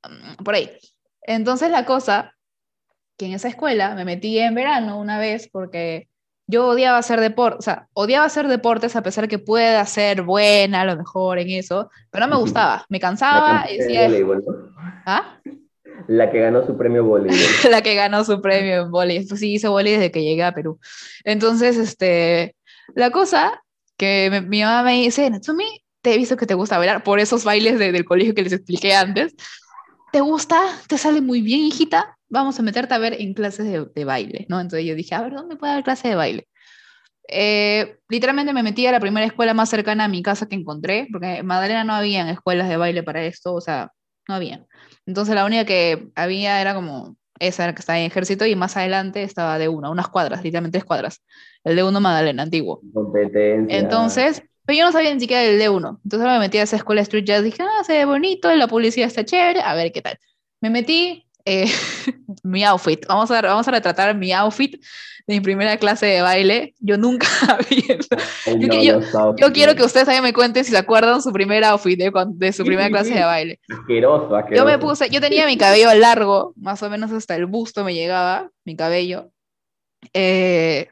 Speaker 2: Mm, por ahí. Entonces, la cosa, que en esa escuela me metí en verano una vez porque yo odiaba hacer deporte, o sea, odiaba hacer deportes a pesar que pueda ser buena, a lo mejor en eso, pero no me gustaba, me cansaba y decía... ¿Ah?
Speaker 1: La que ganó su premio voleibol.
Speaker 2: la que ganó su premio en voleibol. Pues sí, hice voleibol desde que llegué a Perú. Entonces, este, la cosa que mi mamá me dice, Natsumi, te he visto que te gusta bailar por esos bailes del colegio que les expliqué antes. ¿Te gusta? ¿Te sale muy bien, hijita? Vamos a meterte a ver en clases de, baile, ¿no? Entonces yo dije, a ver, ¿dónde puede haber clase de baile? Eh, literalmente me metí a la primera escuela más cercana a mi casa que encontré, porque en Madalena no había escuelas de baile para esto, o sea, no había. Entonces la única que había era como esa que estaba en ejército y más adelante estaba de uno, unas cuadras, literalmente tres cuadras. El de uno Madalena, antiguo.
Speaker 1: Competencia.
Speaker 2: Entonces, pero yo no sabía ni siquiera del de uno. Entonces me metí a esa escuela Street Jazz, dije, ah, se ve bonito, la publicidad está chévere, a ver qué tal. Me metí, eh, mi outfit. Vamos a, vamos a retratar mi outfit de mi primera clase de baile. Yo nunca había... yo, quiero que ustedes también me cuenten si se acuerdan su primer outfit de, su primera clase de baile. Yo me puse, yo tenía mi cabello largo, más o menos hasta el busto me llegaba, mi cabello. Eh,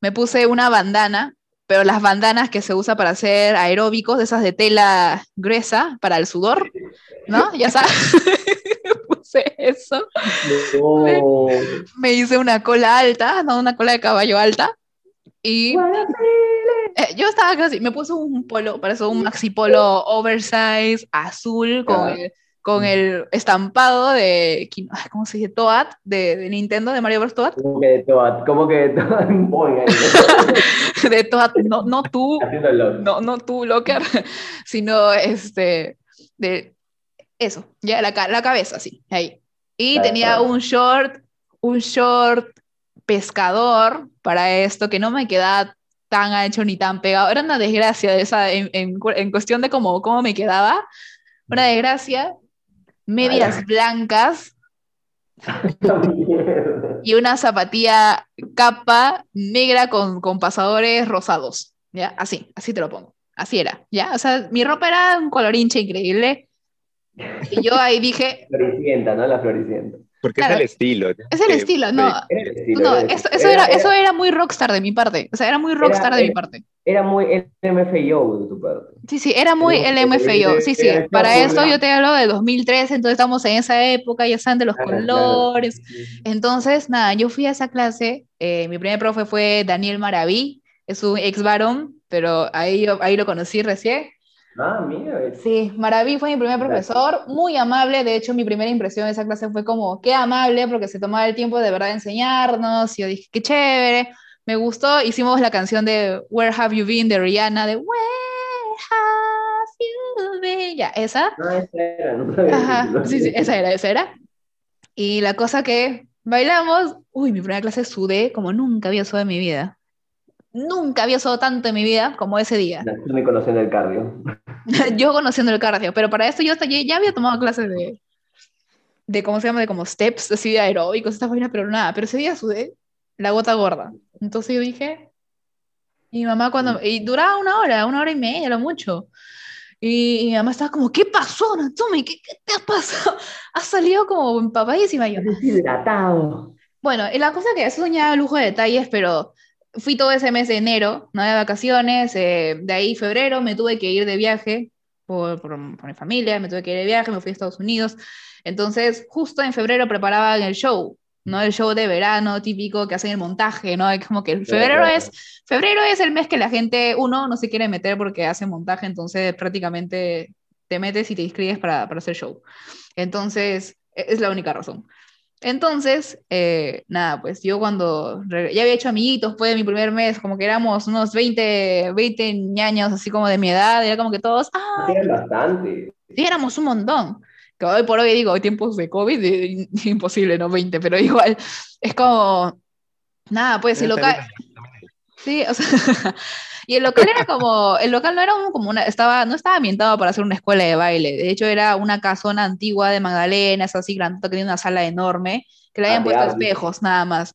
Speaker 2: me puse una bandana, pero las bandanas que se usa para hacer aeróbicos, esas de tela gruesa para el sudor, ¿no? Ya sabes. me puse eso. Me, hice una cola alta, no, una cola de caballo alta. Y eh, yo estaba casi, me puse un polo, para eso un maxi polo oversize azul con el con el estampado de, ¿cómo se dice? Toad, de, Nintendo, de Mario Bros. Toad.
Speaker 1: ¿Cómo que de Toad? ¿Cómo que de Toad?
Speaker 2: de Toad, no, no tú, no, no tú, Locker, sino este, de eso, ya la, la cabeza, sí, ahí. Y tenía un short, un short pescador para esto, que no me quedaba tan ancho ni tan pegado. Era una desgracia esa, en, en, en cuestión de cómo, cómo me quedaba. Una desgracia medias blancas y una zapatilla capa negra con, con, pasadores rosados. ¿Ya? Así, así te lo pongo. Así era, ¿ya? O sea, mi ropa era un color hincha increíble. Y yo ahí dije...
Speaker 1: Floricienta, ¿no? La floricienta.
Speaker 3: Porque es el estilo.
Speaker 2: Es el estilo, no. no eso, era, eso era muy rockstar de mi parte. O sea, era muy rockstar de mi parte.
Speaker 1: Era muy LMFAO de tu parte.
Speaker 2: Sí, sí, era muy LMFAO. Sí, sí. Para esto yo te hablo de 2003, entonces estamos en esa época, ya saben de los colores. Entonces, nada, yo fui a esa clase. Eh, mi primer profe fue Daniel Maraví, es un ex varón, pero ahí, ahí lo conocí recién.
Speaker 1: Ah, mira.
Speaker 2: Sí, Maraví fue mi primer profesor, muy amable. De hecho, mi primera impresión de esa clase fue como, qué amable, porque se tomaba el tiempo de verdad de enseñarnos. Y yo dije, qué chévere, me gustó. Hicimos la canción de Where Have You Been de Rihanna, de Where Have You Been. Ya, esa.
Speaker 1: No, esa era, no
Speaker 2: Ajá, sí, sí, esa era, esa era. Y la cosa que bailamos, uy, mi primera clase sudé como nunca había sudado en mi vida. Nunca había sudado tanto en mi vida como ese día.
Speaker 1: Yo me conociendo el cardio.
Speaker 2: yo conociendo el cardio, pero para esto yo hasta ya había tomado clases de, de, ¿cómo se llama? De como steps, así de aeróbicos, esta vaina, pero nada, pero ese día sudé la gota gorda. Entonces yo dije, y mi mamá cuando, y duraba una hora, una hora y media, lo mucho. Y, mi mamá estaba como, ¿qué pasó, Natsume? ¿Qué, ¿Qué, te ha pasado? Ha salido como empapadísima. Yo,
Speaker 1: hidratado.
Speaker 2: Bueno, y la cosa que eso soñaba lujo de detalles, pero fui todo ese mes de enero, no de vacaciones, eh, de ahí febrero me tuve que ir de viaje por, por, mi familia, me tuve que ir de viaje, me fui a Estados Unidos. Entonces, justo en febrero preparaban el show, ¿no? El show de verano típico que hacen el montaje, ¿no? Es como que febrero es, febrero es el mes que la gente, uno, no se quiere meter porque hace montaje, entonces prácticamente te metes y te inscribes para, para hacer show. Entonces, e, es la única razón. Entonces, eh, nada, pues yo cuando ya había hecho amiguitos, fue mi primer mes, como que éramos unos 20, 20 ñaños, así como de mi edad, era como que todos,
Speaker 1: ¡ah! Eran bastante.
Speaker 2: Sí, éramos un montón. Que hoy por hoy digo, hay tiempos de COVID, imposible, ¿no? 20, pero igual, es como, nada, pues el local... Sí, o sea, Y el local era como, el local no era como una, estaba, no estaba ambientado para hacer una escuela de baile, de hecho era una casona antigua de Magdalena, es así grande, que tenía una sala enorme, que le habían puesto espejos nada más.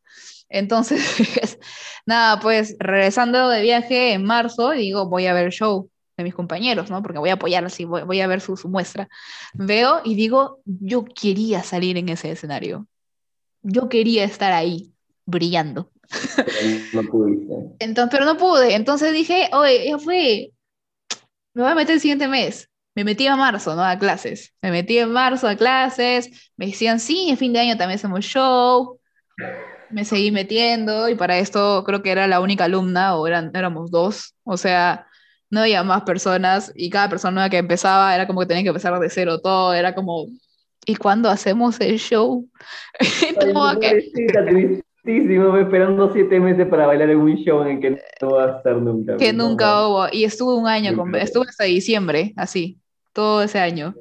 Speaker 2: Entonces, nada, pues regresando de viaje en marzo, digo, voy a ver el show de mis compañeros, ¿no? Porque voy a apoyar así, voy, voy a ver su, su, muestra. Veo y digo, yo quería salir en ese escenario. Yo quería estar ahí, brillando.
Speaker 1: no pudiste.
Speaker 2: Entonces, pero no pude. Entonces dije, oye, ya fue. Me voy a meter el siguiente mes. Me metí a marzo, ¿no? A clases. Me metí en marzo a clases. Me decían, sí, en fin de año también hacemos show. Me seguí metiendo y para esto creo que era la única alumna o eran, éramos dos. O sea, no había más personas y cada persona que empezaba era como que tenía que empezar de cero todo. Era como, ¿y cuándo hacemos el show?
Speaker 1: que... Sí, sí, me esperando siete meses para bailar en un show en el que no va a estar nunca.
Speaker 2: Que nunca hubo. Y estuve un año, con, estuve hasta diciembre, así, todo ese año.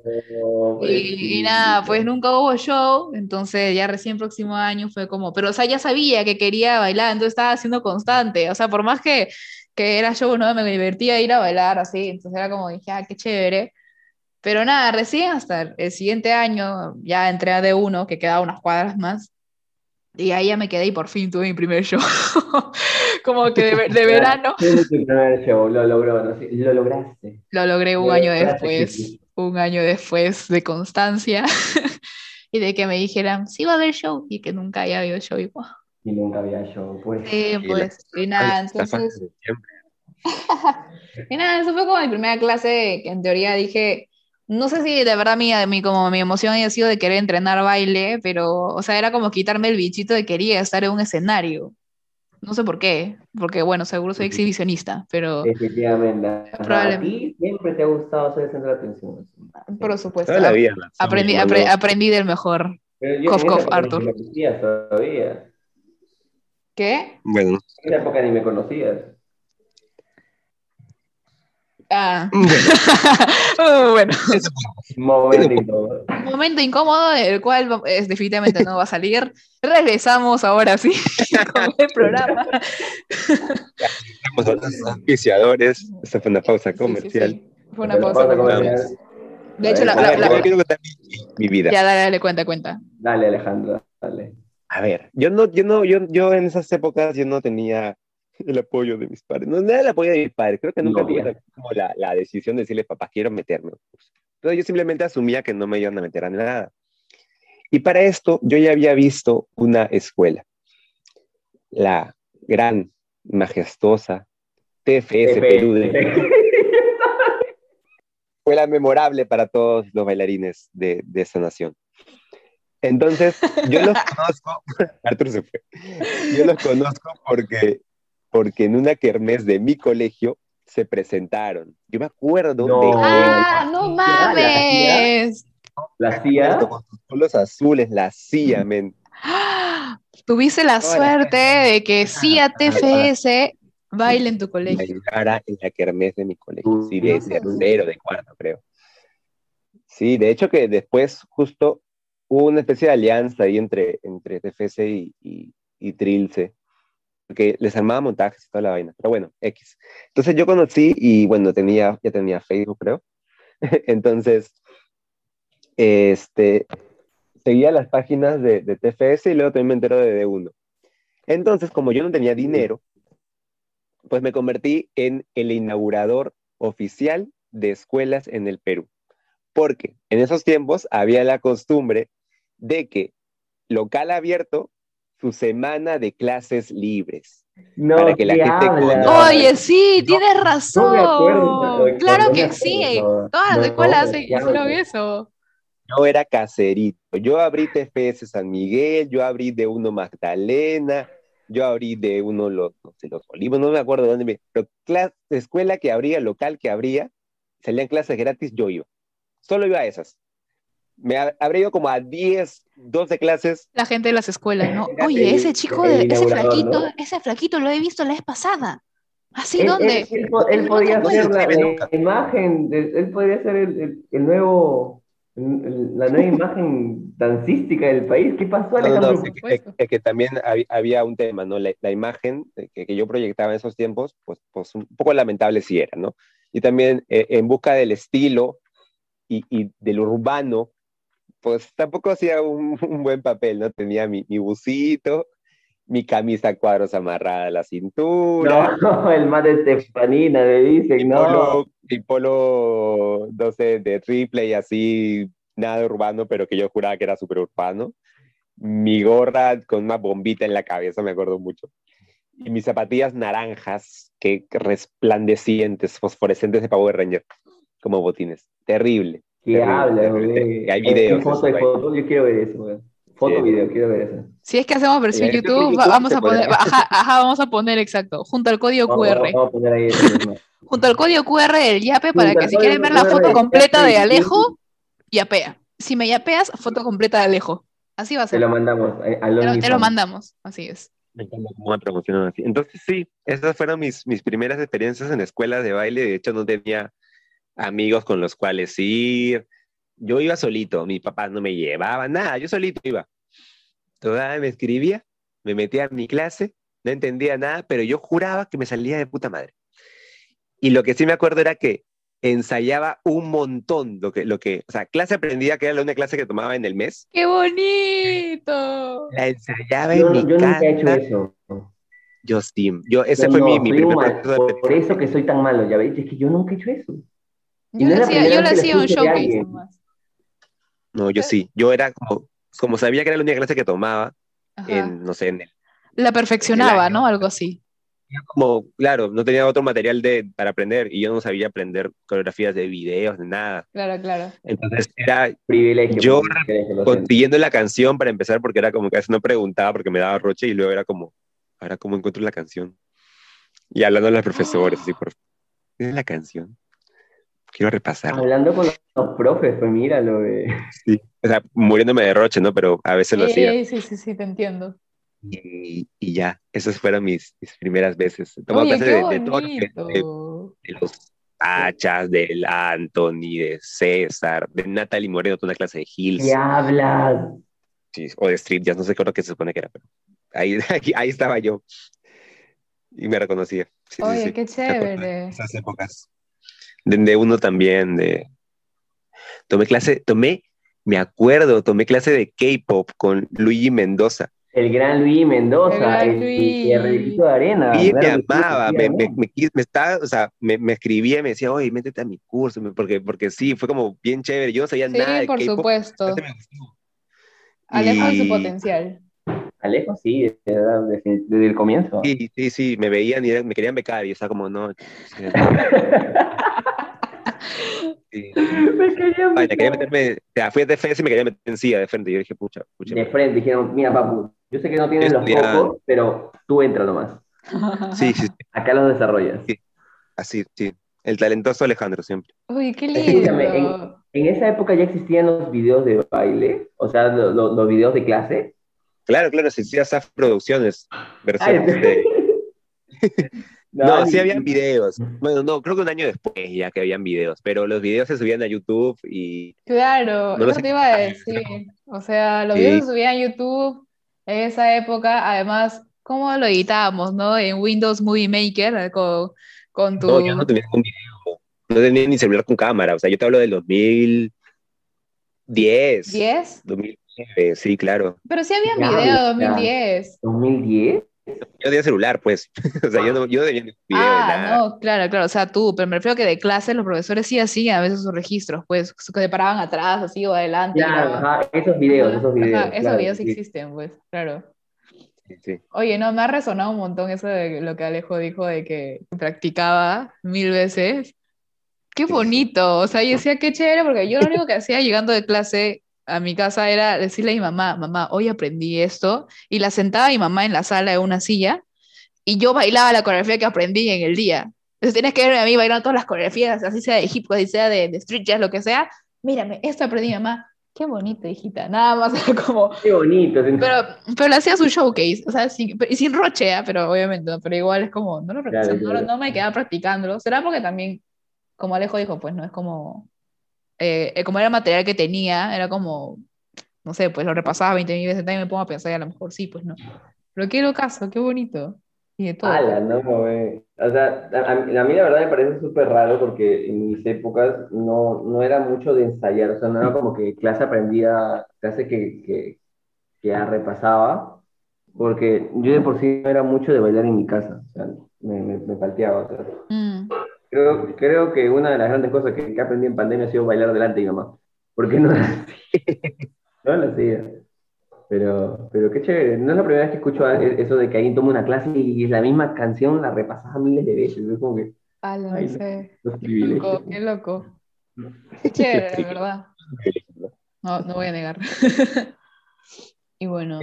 Speaker 2: Pues y, nada, pues nunca hubo show, entonces ya recién próximo año fue como, pero o sea, ya sabía que quería bailar, entonces estaba haciendo constante, o sea, por más que, que era show, no, me divertía ir a bailar así, entonces era como, dije, ah, qué chévere. Pero nada, recién hasta el siguiente año ya entré a D1, que quedaba unas cuadras más, y ahí ya me quedé y por fin tuve mi primer show. como que de, verano.
Speaker 1: lo logró, lo lograste.
Speaker 2: Lo logré un año después, un año después de constancia. y de que me dijeran, sí va a haber show, y que nunca haya habido show. Y,
Speaker 1: y nunca había show, pues.
Speaker 2: Sí, pues, y nada, entonces... y nada, eso fue como mi primera clase, que en teoría dije, no sé si de verdad mi, mi, como mi emoción haya sido de querer entrenar baile, pero, o sea, era como quitarme el bichito de quería estar en un escenario. No sé por qué, porque bueno, seguro soy exhibicionista, pero...
Speaker 1: Efectivamente. ¿A ti siempre te ha gustado ser el centro de atención?
Speaker 2: Por supuesto. la vida, aprendí, aprendí del mejor. Kof, Kof, Arthur.
Speaker 1: Me todavía.
Speaker 2: ¿Qué?
Speaker 3: Bueno.
Speaker 1: En esa época ni me conocías.
Speaker 2: Ah. Bueno.
Speaker 1: Momento incómodo.
Speaker 2: Momento incómodo, el cual es, definitivamente no va a salir. Regresamos ahora sí con el programa.
Speaker 3: Estamos a los auspiciadores. Esta fue una pausa comercial.
Speaker 2: Fue una pausa, comercial. De hecho, la, la, la,
Speaker 3: mi vida.
Speaker 2: Ya, dale, dale, cuenta, cuenta.
Speaker 1: Dale, Alejandro, dale.
Speaker 3: A ver, yo no, yo no, yo, yo en esas épocas yo no tenía el apoyo de mis padres. No, era el apoyo de mis padres. Creo que nunca tuve como la, la, decisión de decirle, papá, quiero meterme. Entonces yo simplemente asumía que no me iban a meter a nada. Y para esto yo ya había visto una escuela, la gran, majestuosa TFS Perú de escuela memorable para todos los bailarines de, de esta nación. Entonces, yo los conozco, Arthur se fue, yo los conozco porque porque en una kermés de mi colegio se presentaron. Yo me acuerdo
Speaker 2: no. de... ¡Ah, no mames!
Speaker 1: La CIA.
Speaker 3: Con sus polos azules, la CIA, men.
Speaker 2: Tuviste la suerte de que CIA TFS baile en tu colegio.
Speaker 3: Bailara en la kermés de mi colegio. Sí, de tercero, de cuarto, creo. Sí, de hecho que después justo hubo una especie de alianza ahí entre, entre TFS y, y, y Trilce porque les armaba montajes y toda la vaina, pero bueno, X. Entonces yo conocí y bueno, tenía, ya tenía Facebook, creo. Entonces, este, seguía las páginas de, de, TFS y luego también me entero de D1. Entonces, como yo no tenía dinero, pues me convertí en el inaugurador oficial de escuelas en el Perú. Porque en esos tiempos había la costumbre de que local abierto su semana de clases libres.
Speaker 1: No, para que la gente
Speaker 2: Oye, sí, tienes razón. claro que sí. Todas las escuelas hicieron eso.
Speaker 3: Yo era caserito. Yo abrí TFS San Miguel, yo abrí de uno Magdalena, yo abrí de uno los, no sé, los Olivos, no me acuerdo dónde me. Pero clase, escuela que abría, local que abría, salían clases gratis, yo iba. Solo iba a esas me habré ido como a 10, 12 clases.
Speaker 2: La gente de las escuelas, ¿no? Oye, ese chico, de, ese flaquito, ese flaquito lo he visto la vez pasada. ¿Así dónde?
Speaker 1: Él, podía ser la, imagen, él podría ser el, el, nuevo, la nueva imagen dancística del país. ¿Qué pasó, Alejandro? No,
Speaker 3: es, que, también había un tema, ¿no? La, la imagen que, que, yo proyectaba en esos tiempos, pues, pues un poco lamentable sí era, ¿no? Y también eh, en busca del estilo y, y del urbano, pues tampoco hacía un, buen papel, ¿no? Tenía mi, mi busito, mi camisa cuadros amarrada a la cintura.
Speaker 1: No, el más de Estefanina, me dicen, no.
Speaker 3: Polo, mi polo, no sé, de triple y así, nada urbano, pero que yo juraba que era súper urbano. Mi gorra con una bombita en la cabeza, me acuerdo mucho. Y mis zapatillas naranjas, que resplandecientes, fosforescentes de Power Ranger, como botines. Terrible.
Speaker 1: ¿Qué habla,
Speaker 3: güey? Hay videos.
Speaker 1: Foto, hay foto, yo quiero ver eso, güey. Foto, video, quiero ver eso.
Speaker 2: Si es que hacemos versión YouTube, vamos a poner, ajá, ajá, vamos a poner exacto, junto al código QR. Vamos a poner ahí junto al código QR del Yape para que si quieren ver la foto completa de Alejo, yapea. Si me yapeas, foto completa de Alejo. Así va a ser.
Speaker 1: Te lo mandamos. Eh,
Speaker 2: te, lo, mandamos, así es.
Speaker 3: Me encanta cómo me así. Entonces, sí, esas fueron mis, mis primeras experiencias en escuelas de baile. De hecho, no tenía amigos con los cuales ir. Yo iba solito, mi papá no me llevaba, nada, yo solito iba. Toda me escribía, me metía en mi clase, no entendía nada, pero yo juraba que me salía de puta madre. Y lo que sí me acuerdo era que ensayaba un montón lo que, lo que, o sea, clase aprendía, que era la única clase que tomaba en el mes.
Speaker 2: ¡Qué bonito!
Speaker 3: La ensayaba en mi yo casa. Nunca he hecho eso. Yo sí, yo, ese fue mi, mi primer
Speaker 1: Por eso que soy tan malo, ya veis, es que yo nunca he hecho eso.
Speaker 2: Yo le hacía, yo hacía un showcase nomás.
Speaker 3: No, yo sí. Yo era como, como sabía que era la única clase que tomaba, en, no sé, en el,
Speaker 2: La perfeccionaba, ¿no? Algo así.
Speaker 3: como, claro, no tenía otro material de, para aprender y yo no sabía aprender coreografías de videos, de nada.
Speaker 2: Claro, claro.
Speaker 3: Entonces era
Speaker 1: Privilegio.
Speaker 3: yo
Speaker 1: siento.
Speaker 3: consiguiendo la canción para empezar porque era como que a veces no preguntaba porque me daba roche y luego era como, ahora cómo encuentro la canción. Y hablando a los profesores, así, por ¿es la canción? Quiero repasar.
Speaker 1: Hablando con los profes, pues míralo. eh.
Speaker 3: Sí. O sea, muriéndome de roche, ¿no? Pero a veces lo hacía.
Speaker 2: Sí, sí, sí, sí, te entiendo.
Speaker 3: Y, y ya, esas fueron mis, mis primeras veces. Tomaba clases de, de todo, lo que- de, de los Hachas, del Anthony, de César, de Natalie Moreno, toda una clase de Hills,
Speaker 1: ¿Qué hablas?
Speaker 3: sí, o de Street Jazz, no sé qué lo que se supone que era, pero ahí, ahí, ahí estaba yo. Y me reconocía. Sí, sí,
Speaker 2: Oye,
Speaker 3: sí.
Speaker 2: qué
Speaker 3: de
Speaker 2: chévere.
Speaker 3: Esas épocas. De, de uno también, de... Tomé clase, tomé, me acuerdo, tomé clase de K-pop con Luigi Mendoza.
Speaker 1: El gran Luis Mendoza,
Speaker 2: El gran
Speaker 1: el, guerrerito de arena.
Speaker 3: Y me
Speaker 1: sí,
Speaker 3: amaba, me, me, me, quis- me estaba, o sea, me, me escribía y me decía, oye, métete a mi curso, porque, porque sí, fue como bien chévere, yo no sabía nada
Speaker 2: Sí, por supuesto. Alejo de su
Speaker 3: Y-
Speaker 2: potencial.
Speaker 1: Alejo, sí, desde, desde el comienzo.
Speaker 3: Sí, sí, sí, me veían y era- me querían becar y yo estaba como, no. sí, sí.
Speaker 1: Me querían
Speaker 3: Ay, quería
Speaker 1: meter.
Speaker 3: meterme, o sea, fui a defensa y me quería meter en silla de frente. y Yo dije, pucha, pucha.
Speaker 1: De frente dijeron, mira papu, yo sé que no tienes los focos, pero tú entra nomás.
Speaker 3: Sí, sí, sí,
Speaker 1: Acá los desarrollas.
Speaker 3: Sí. así, sí. El talentoso Alejandro siempre.
Speaker 2: Uy, qué
Speaker 1: Escúchame, en,
Speaker 2: lindo.
Speaker 1: en esa época ya existían los videos de baile, o sea, lo- lo- los videos de clase.
Speaker 3: Claro, claro, se hacía SAF Producciones,
Speaker 1: Ay,
Speaker 3: versiones de... No, sí habían videos. Bueno, no, creo que un año después ya que habían videos, pero los videos se subían a YouTube y
Speaker 2: Claro,
Speaker 3: No
Speaker 2: eso te iba a decir. O sea, los
Speaker 3: Sí.
Speaker 2: videos se subían a YouTube en esa época. Además, ¿cómo lo editábamos, no? En Windows Movie Maker eh, con, con tu...
Speaker 3: no, yo no tenía ningún video. No tenía ni celular con cámara. O sea, yo te hablo del 2010.
Speaker 2: 10.
Speaker 3: 2009, sí, claro.
Speaker 2: Pero sí había
Speaker 1: Ya,
Speaker 2: video
Speaker 1: ya.
Speaker 2: 2010.
Speaker 1: 2010.
Speaker 3: Yo tenía celular, pues. o sea, yo no, yo no tenía video de
Speaker 2: Ah,
Speaker 3: nada.
Speaker 2: no, claro, claro, o sea, tú, pero me refiero que de clase los profesores sí hacían a veces sus registros, pues, que se paraban atrás, así, o adelante. grababan.
Speaker 1: ajá, esos videos, esos videos.
Speaker 2: ajá, esos
Speaker 1: claro,
Speaker 2: videos sí existen, pues, claro.
Speaker 3: Sí, sí.
Speaker 2: Oye, no, me ha resonado un montón eso de lo que Alejo dijo de que practicaba mil veces. Qué bonito, o sea, yo decía qué chévere, porque yo lo único que hacía llegando de clase a mi casa era decirle a mi mamá, mamá, hoy aprendí esto, y la sentaba mi mamá en la sala de una silla, y yo bailaba la coreografía que aprendí en el día. Entonces tienes que verme a mí bailando todas las coreografías, así sea de hip hop, así sea de, de street jazz, lo que sea. Mírame, esto aprendí, mamá. Qué bonito, hijita. Nada más era como,
Speaker 1: Qué bonito.
Speaker 2: pero, pero le hacía su showcase, o sea, sin, y sin roche, ¿ah? pero obviamente, ¿no? pero igual es como, no, lo,
Speaker 1: Claro,
Speaker 2: no,
Speaker 1: claro.
Speaker 2: no me quedaba practicándolo. Será porque también, como Alejo dijo, pues no es como, eh, eh, como era el material que tenía, era como, no sé, pues lo repasaba 20 mil veces, también me pongo a pensar y a lo mejor sí, pues no. Pero qué locazo, qué bonito. Y de todo.
Speaker 1: Ala, no, güey. O sea, a, a mí la verdad me parece súper raro porque en mis épocas no, no era mucho de ensayar, o sea, no era como que clase aprendida, clase que, que, que repasaba, porque yo de por sí no era mucho de bailar en mi casa, o sea, me, me, me palteaba, o sea.
Speaker 2: Mm.
Speaker 1: Creo, creo que una de las grandes cosas que, que aprendí en pandemia ha sido bailar delante de mi mamá, porque no lo hacía, no lo hacía. Pero, pero qué chévere. No es la primera vez que escucho a- eso de que alguien toma una clase y es la misma canción, la repasas miles de veces. Es como que Ay,
Speaker 2: no sé.
Speaker 1: los
Speaker 2: Qué loco, qué loco. Qué chévere, la verdad. No, no voy a negar. y bueno.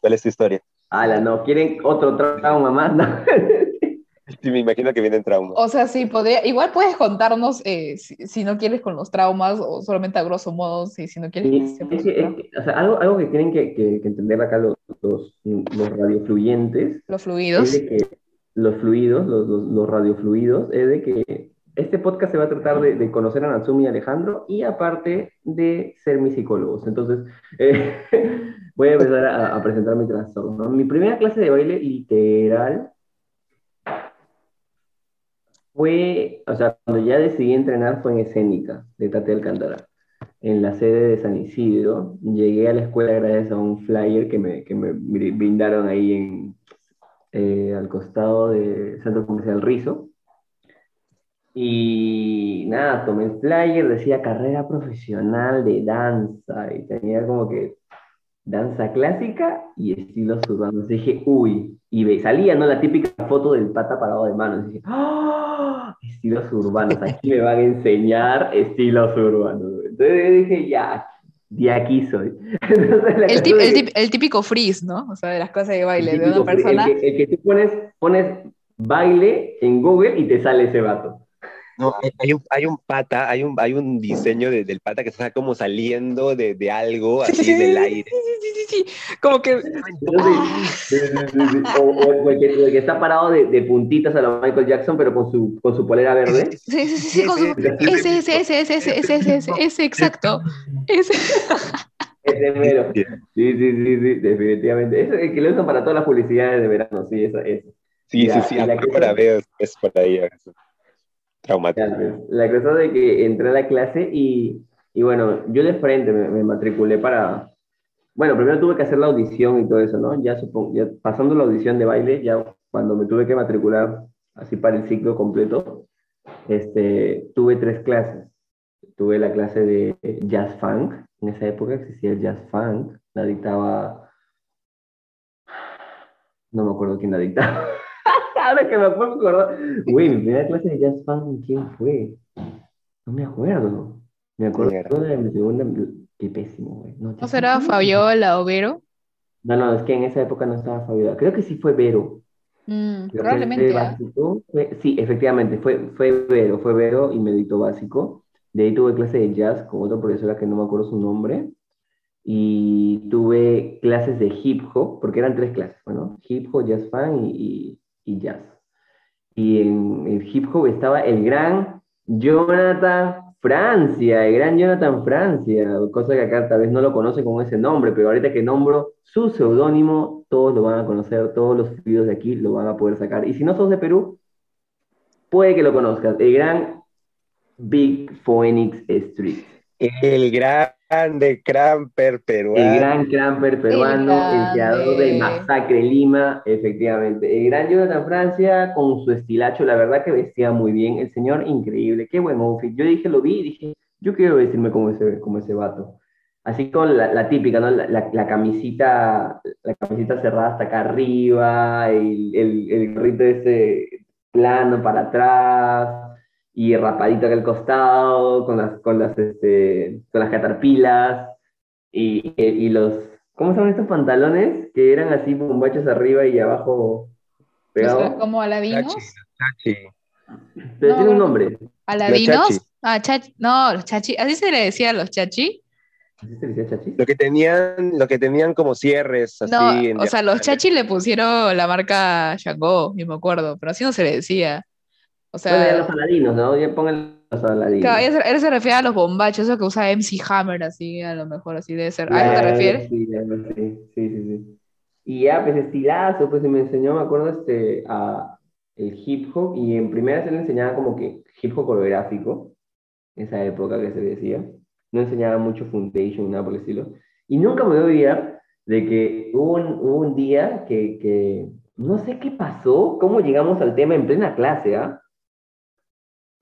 Speaker 3: ¿cuál es tu historia?
Speaker 1: Ala, no, ¿quieren otro trauma más? No.
Speaker 3: Sí, me imagino que vienen traumas.
Speaker 2: O sea, sí, podría, igual puedes contarnos eh, si, si no quieres con los traumas o solamente a grosso modo, si, si no quieres
Speaker 1: Sí, es que- es
Speaker 2: traumas.
Speaker 1: que, o sea, algo, algo que tienen que, que- que entender acá los, los, los radiofluyentes
Speaker 2: los
Speaker 1: es
Speaker 2: fluidos.
Speaker 1: de que los fluidos, los, los, los radiofluidos, es de que este podcast se va a tratar de, de conocer a Natsumi y Alejandro y aparte de ser mis psicólogos. Entonces, eh, voy a empezar a, a presentar mi trastorno. ¿no? Mi primera clase de baile literal fue, o sea, cuando ya decidí entrenar fue en escénica de Tate Alcántara, en la sede de San Isidro. Llegué a la escuela gracias a un flyer que me, que me brindaron ahí en, eh, al costado del Centro Comercial Rizo. Y nada, tomé el flyer, decía carrera profesional de danza y tenía como que danza clásica y estilos urbanos. Dije, uy, y salía, ¿no? La típica foto del pata parado de manos. Dije, ¡ah! Estilos urbanos, aquí me van a enseñar estilos urbanos. Entonces dije, ya, de aquí soy.
Speaker 2: el, típico freeze, ¿no? O sea, de las cosas de baile de una persona.
Speaker 1: El que, el que, tú pones, pones baile en Google y te sale ese vato.
Speaker 3: No, hay un, hay un pata, hay un, hay un diseño de, del pata que está como saliendo de, de algo así del aire.
Speaker 2: Sí, sí, sí, sí, como que...
Speaker 1: o, el que, está parado de, de, puntitas a la Michael Jackson, pero con su, con su polera verde.
Speaker 2: Sí, sí, sí, con su... Ese, ese, ese, ese, ese, ese, ese, ese, ese, exacto. Ese.
Speaker 1: Ese mero. Sí, sí, sí, sí, definitivamente. Eso es que lo usan para todas las publicidades de verano, sí, eso. eso.
Speaker 3: Sí, sí, sí, la cámara veo es por ahí. Eso. Traumático.
Speaker 1: La cosa de que entré a la clase y, y bueno, yo de frente me, matriculé para... Bueno, primero tuve que hacer la audición y todo eso, ¿no? Ya, supongo, ya pasando la audición de baile, ya cuando me tuve que matricular así para el ciclo completo, este, tuve tres clases. Tuve la clase de jazz funk, en esa época existía el jazz funk, la dictaba, no me acuerdo quién la dictaba, ahora que me puedo acordar. Güey, mi primera clase de jazz fan, ¿quién fue? No me acuerdo. Me acuerdo de mi segunda. Qué pésimo, güey.
Speaker 2: ¿No, ¿No será Fabiola o Vero?
Speaker 1: No, no, es que en esa época no estaba Fabiola. Creo que sí fue Vero.
Speaker 2: Mm, probablemente. ¿ah?
Speaker 1: sí, efectivamente, fue, fue Vero, fue Vero y medito básico. De ahí tuve clase de jazz con otra profesora que no me acuerdo su nombre. Y tuve clases de hip hop, porque eran tres clases, bueno, hip hop, jazz fan y, y jazz. Y en el hip hop estaba el gran Jonathan Francia, el gran Jonathan Francia, cosa que acá tal vez no lo conoce con ese nombre, pero ahorita que nombro su seudónimo, todos lo van a conocer, todos los videos de aquí lo van a poder sacar. Y si no sos de Perú, puede que lo conozcas, el gran Big Phoenix Street.
Speaker 3: El grande Cramper peruano.
Speaker 1: El gran Cramper peruano, el, creador de Masacre Lima, efectivamente. El gran Jonathan Francia con su estilacho, la verdad que vestía muy bien. El señor increíble, qué buen outfit. Yo dije, lo vi y dije, yo quiero vestirme como ese, como ese vato. Así con la, típica, ¿no? La, la, camisita, la camisita cerrada hasta acá arriba, el, el, el gorrito ese plano para atrás, y rapadito acá al costado, con las, con las, este, con las caterpilas, y, y, los, ¿cómo son estos pantalones? Que eran así bombachos arriba y abajo pegados.
Speaker 2: ¿Como aladinos?
Speaker 3: Chachi.
Speaker 1: Pero tiene un nombre.
Speaker 2: ¿Aladinos? Ah, chachi. No, los chachi. ¿Así se le decía a los chachi?
Speaker 1: ¿Así se le decía chachi?
Speaker 3: Lo que tenían, lo que tenían como cierres, así.
Speaker 2: No, o sea, los chachi le pusieron la marca Shango, ni me acuerdo, pero así no se le decía. O sea,
Speaker 1: los aladinos, ¿no? Ya pongan los aladinos.
Speaker 2: Claro, él, se refiere a los bombachos, eso que usa MC Hammer, así, a lo mejor, así debe ser. ¿A eso te refieres?
Speaker 1: Sí, sí, sí, sí, Y ya, pues estilazo, pues me enseñó, me acuerdo, este, a el hip hop, y en primera se le enseñaba como que hip hop coreográfico, esa época que se decía. No enseñaba mucho foundation, nada por el estilo. Y nunca me voy a olvidar de que hubo un, un día que, que, no sé qué pasó, cómo llegamos al tema en plena clase, ¿ah?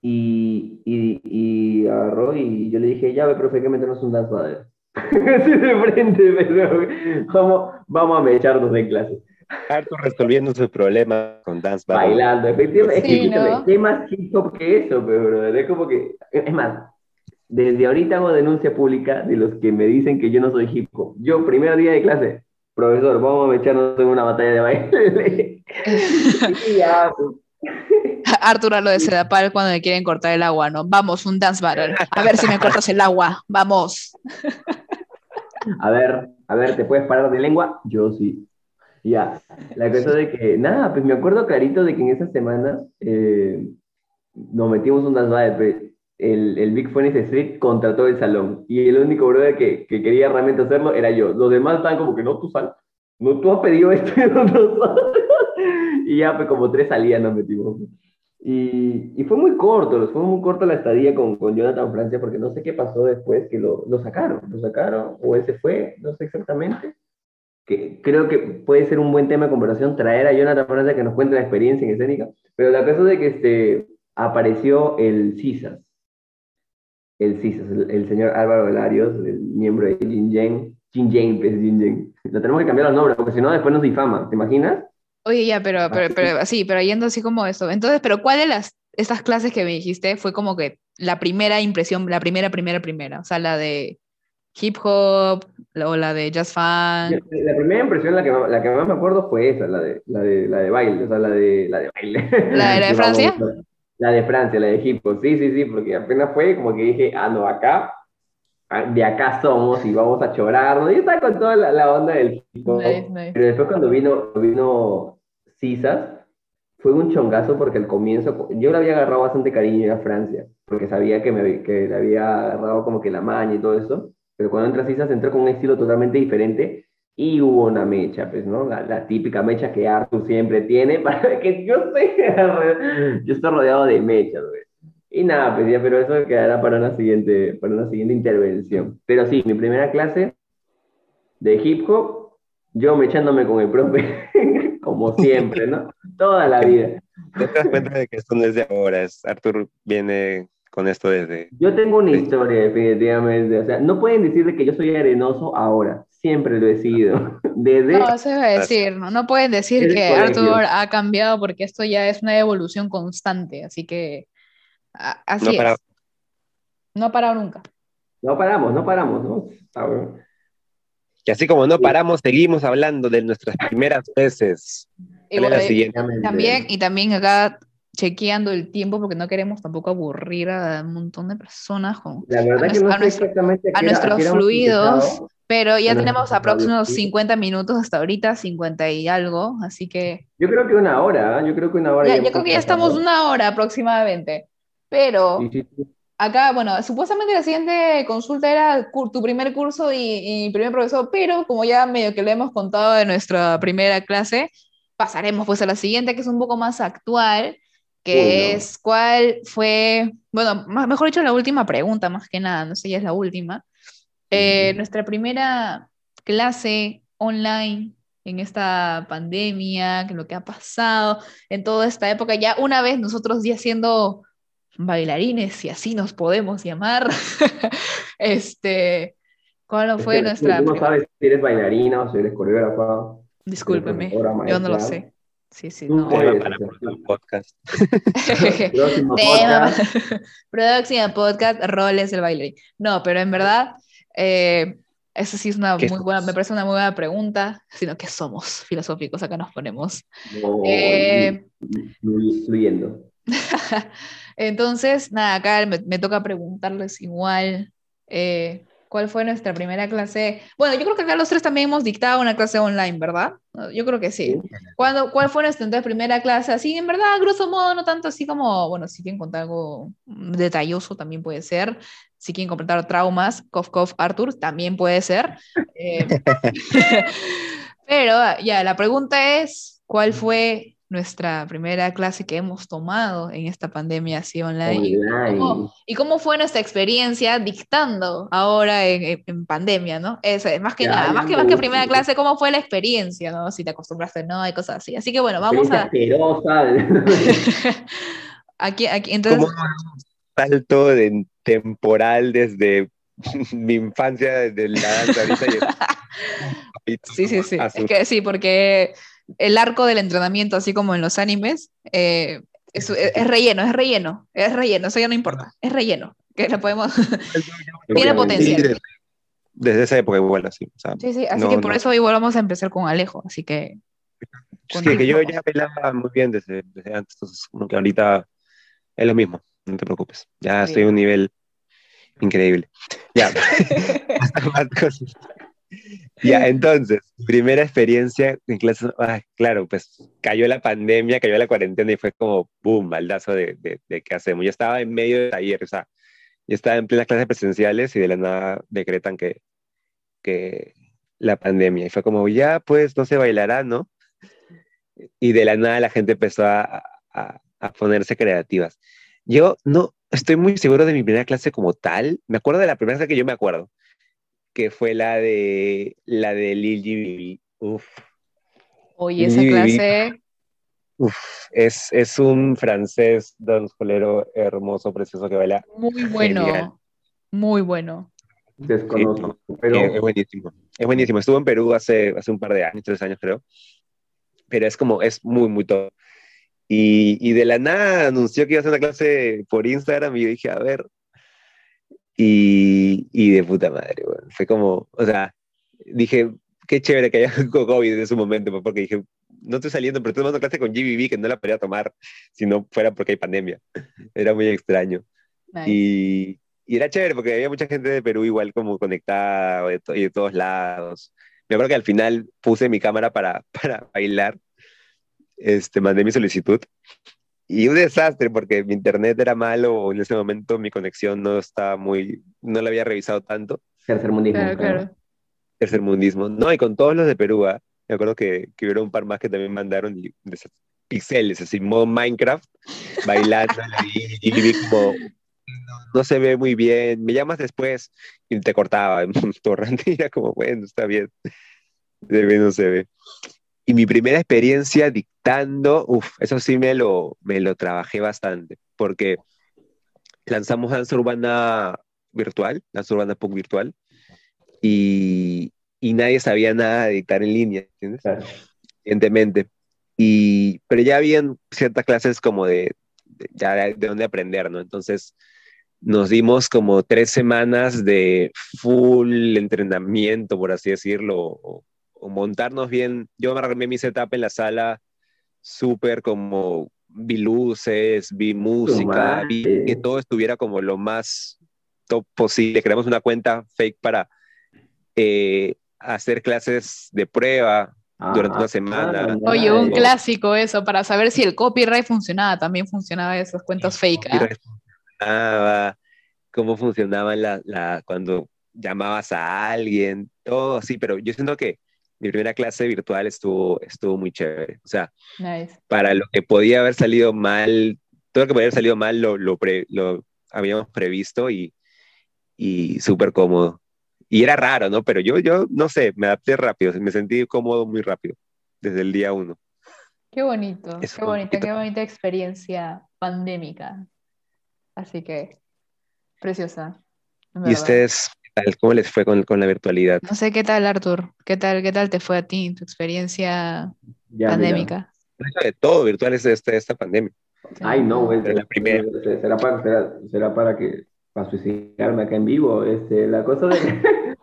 Speaker 1: Y, y, y, agarró y yo le dije, ya ve, profe, que meternos un dance battle. Así de frente, pero vamos, vamos a mecharnos en clase.
Speaker 3: Arthur resolviendo sus problemas con dance battle.
Speaker 1: Bailando, efectivamente. Sí, ¿no? ¿Qué más hip hop que eso, pero Es como que, es más, desde ahorita hago denuncia pública de los que me dicen que yo no soy hip hop. Yo, primer día de clase, profesor, vamos a echarnos en una batalla de baile. y ya, pues,
Speaker 2: Arturo lo de Sedapal cuando le quieren cortar el agua, ¿no? Vamos, un dance battle. A ver si me cortas el agua. Vamos.
Speaker 1: A ver, a ver, ¿te puedes parar de lengua? Yo sí. Ya. La cosa de que, nada, pues me acuerdo clarito de que en esa semana eh, nos metimos un dance battle. Pues, el, el Big Phoenix Street contrató el salón. Y el único brother que, que, quería realmente hacerlo era yo. Los demás estaban como que no, tú sal. No, tú has pedido esto y no, Y ya, pues como tres salían nos metimos. Y, y, fue muy corto, fue muy corto la estadía con, con, Jonathan Francia, porque no sé qué pasó después, que lo, lo, sacaron, lo sacaron, o él se fue, no sé exactamente. Que creo que puede ser un buen tema de conversación traer a Jonathan Francia que nos cuente la experiencia en escénica, pero la cosa de que este, apareció el CISAS, el CISAS, el, señor Álvaro Velarios, el miembro de Jin Yen, Jin pues Jin Lo tenemos que cambiar el nombre, porque si no después nos difama, ¿te imaginas?
Speaker 2: Oye, ya, pero, pero, pero, sí, pero yendo así como eso. Entonces, pero ¿cuál de las, estas clases que me dijiste fue como que la primera impresión, la primera, primera, primera? O sea, la de hip hop o la de jazz fan.
Speaker 1: La, primera impresión, la que, la que más me acuerdo fue esa, la de, la de, la de baile, o sea, la de, la de baile.
Speaker 2: ¿La de, la de Francia?
Speaker 1: La de Francia, la de hip hop, sí, sí, sí, porque apenas fue como que dije, ah, no, acá, ah, de acá somos y vamos a chorarnos. Y estaba con toda la, onda del hip hop. Pero después cuando vino, vino Cisas, fue un chongazo porque al comienzo, yo le había agarrado bastante cariño a Francia, porque sabía que, me, que le había agarrado como que la maña y todo eso pero cuando entra Cisas entró con un estilo totalmente diferente y hubo una mecha, pues, ¿no? La, típica mecha que Arthur siempre tiene, para que yo estoy, yo estoy rodeado de mechas, güey. Y nada, pues ya, pero eso quedará para una siguiente, para una siguiente intervención. Pero sí, mi primera clase de hip hop, yo mechándome con el profe, como siempre, ¿no? Toda la vida.
Speaker 3: Te das cuenta de que esto no es de ahora, es, Arthur viene con esto desde...
Speaker 1: Yo tengo una historia, definitivamente. O sea, no pueden decir de que yo soy arenoso ahora. Siempre lo he sido. Desde...
Speaker 2: No, se va a decir, ¿no? No pueden decir que Arthur ha cambiado porque esto ya es una evolución constante. Así que... Así no es. No ha parado nunca.
Speaker 1: No paramos, no paramos, ¿no?
Speaker 3: Y así como no paramos, seguimos hablando de nuestras primeras veces.
Speaker 2: Y también, y también acá chequeando el tiempo porque no queremos tampoco aburrir a un montón de personas con
Speaker 1: La verdad a, que no a,
Speaker 2: nuestros fluidos, pero ya tenemos aproximadamente 50 minutos hasta ahorita, 50 y algo, así que...
Speaker 1: Yo creo que una hora, ¿eh? yo creo que una hora.
Speaker 2: Ya, yo creo que ya estamos una hora aproximadamente, pero... Acá, bueno, supuestamente la siguiente consulta era tu primer curso y, y primer profesor, pero como ya medio que le hemos contado de nuestra primera clase, pasaremos pues a la siguiente, que es un poco más actual, que es cuál fue, bueno, mejor dicho, la última pregunta, más que nada, no sé, ya es la última. Eh, nuestra primera clase online en esta pandemia, que lo que ha pasado en toda esta época, ya una vez nosotros ya siendo bailarines, si así nos podemos llamar, este, ¿cuál fue nuestra...
Speaker 1: Tú no sabes si eres bailarina o si eres coreógrafa.
Speaker 2: Discúlpeme, yo no lo sé. Sí, sí,
Speaker 3: no. Tema para el podcast.
Speaker 1: Próximo podcast.
Speaker 2: Próximo podcast, roles del baile. No, pero en verdad, eh, eso sí es una muy buena, me parece una muy buena pregunta, sino que somos filosóficos, acá nos ponemos.
Speaker 1: No, eh,
Speaker 2: Entonces, nada, acá me, me toca preguntarles igual. Eh, ¿Cuál fue nuestra primera clase? Bueno, yo creo que acá los tres también hemos dictado una clase online, ¿verdad? Yo creo que sí. ¿Cuándo, ¿Cuál fue nuestra primera clase? Así, en verdad, grosso modo, no tanto así como, bueno, si quieren contar algo detalloso también puede ser. Si quieren comentar traumas, Kof Kof Arthur, también puede ser. Eh, pero ya, la pregunta es, ¿cuál fue nuestra primera clase que hemos tomado en esta pandemia así online. ¿Y, cómo, fue nuestra experiencia dictando ahora en, en pandemia, ¿no? Es, más que nada, más que, más que primera clase, ¿cómo fue la experiencia, ¿no? Si te acostumbraste, no, hay cosas así. Así que bueno, vamos a... aquí, aquí, entonces...
Speaker 3: Salto de temporal desde mi infancia, desde la danza
Speaker 2: sí, sí, sí. Es que sí, porque el arco del entrenamiento, así como en los animes, eh, es, relleno, es relleno, es relleno, eso ya no importa, es relleno, que lo podemos, tiene potencial.
Speaker 3: Desde, esa época igual, así.
Speaker 2: sí, sí, así que por eso igual vamos a empezar con Alejo, así que...
Speaker 3: Sí, que yo ya pelaba muy bien desde, desde antes, entonces como que ahorita es lo mismo, no te preocupes, ya estoy a un nivel increíble. Ya, más cosas. Ya, entonces, primera experiencia en clase, claro, pues cayó la pandemia, cayó la cuarentena y fue como, boom, maldazo de, de, qué hacemos. Yo estaba en medio de taller, o sea, yo estaba en plenas clases presenciales y de la nada decretan que, que la pandemia. Y fue como, ya, pues, no se bailará, ¿no? Y de la nada la gente empezó a, a, a ponerse creativas. Yo no estoy muy seguro de mi primera clase como tal. Me acuerdo de la primera clase que yo me acuerdo que fue la de la de Lil G. Uf.
Speaker 2: Oye, esa clase.
Speaker 3: Uf, es, es un francés danzolero hermoso, precioso que baila.
Speaker 2: Muy bueno. Muy bueno.
Speaker 1: Desconozco.
Speaker 3: pero... es buenísimo. Es buenísimo. Estuvo en Perú hace, hace un par de años, tres años creo. Pero es como, es muy, muy todo. Y, y, de la nada anunció que iba a hacer una clase por Instagram y yo dije, a ver. Y, y de puta madre, bueno. Fue como, o sea, dije, qué chévere que haya COVID en ese momento, porque dije, no estoy saliendo, pero estoy tomando clase con GBB que no la podría tomar si no fuera porque hay pandemia. Era muy extraño. Y, y, era chévere porque había mucha gente de Perú igual como conectada y de, todos lados. Me acuerdo que al final puse mi cámara para, para bailar, este, mandé mi solicitud y un desastre porque mi internet era malo o en ese momento mi conexión no estaba muy, no la había revisado tanto.
Speaker 1: Tercermundismo. Claro,
Speaker 2: claro.
Speaker 3: Tercermundismo. No, y con todos los de Perú, ¿ah? me acuerdo que, que hubo un par más que también mandaron de esos pixeles, así, modo Minecraft, bailando y, vi como, no, se ve muy bien, me llamas después y te cortaba, torrante y era como, bueno, está bien, se ve, no se ve. Y mi primera experiencia dictando, uff, eso sí me lo, me lo trabajé bastante, porque lanzamos danza urbana virtual, danza urbana punk virtual, y, y nadie sabía nada de dictar en línea, ¿entiendes? Evidentemente. Y, pero ya habían ciertas clases como de, ya de, dónde aprender, ¿no? Entonces nos dimos como tres semanas de full entrenamiento, por así decirlo, o, montarnos bien. Yo me armé mi setup en la sala súper como vi luces, vi música, vi que todo estuviera como lo más top posible. Creamos una cuenta fake para eh, hacer clases de prueba durante una semana.
Speaker 2: Oye, un clásico eso, para saber si el copyright funcionaba, también funcionaba esos cuentos fake. ¿ah?
Speaker 3: Funcionaba, cómo funcionaba la, la, cuando llamabas a alguien, todo así, pero yo siento que mi primera clase virtual estuvo, estuvo muy chévere. O sea, para lo que podía haber salido mal, todo lo que podía haber salido mal lo, lo, lo habíamos previsto y, y súper cómodo. Y era raro, ¿no? Pero yo, yo, no sé, me adapté rápido, me sentí cómodo muy rápido, desde el día uno.
Speaker 2: Qué bonito, qué bonita, qué bonita experiencia pandémica. Así que, preciosa.
Speaker 3: ¿Y ustedes, tal, cómo les fue con, con, la virtualidad?
Speaker 2: No sé qué tal, Artur, ¿qué tal, qué tal te fue a ti, tu experiencia pandémica?
Speaker 3: De todo virtual es esta, esta pandemia.
Speaker 1: Ay, no, güey. la primera. Será para, será, será para que para suicidarme acá en vivo. Este, la cosa de.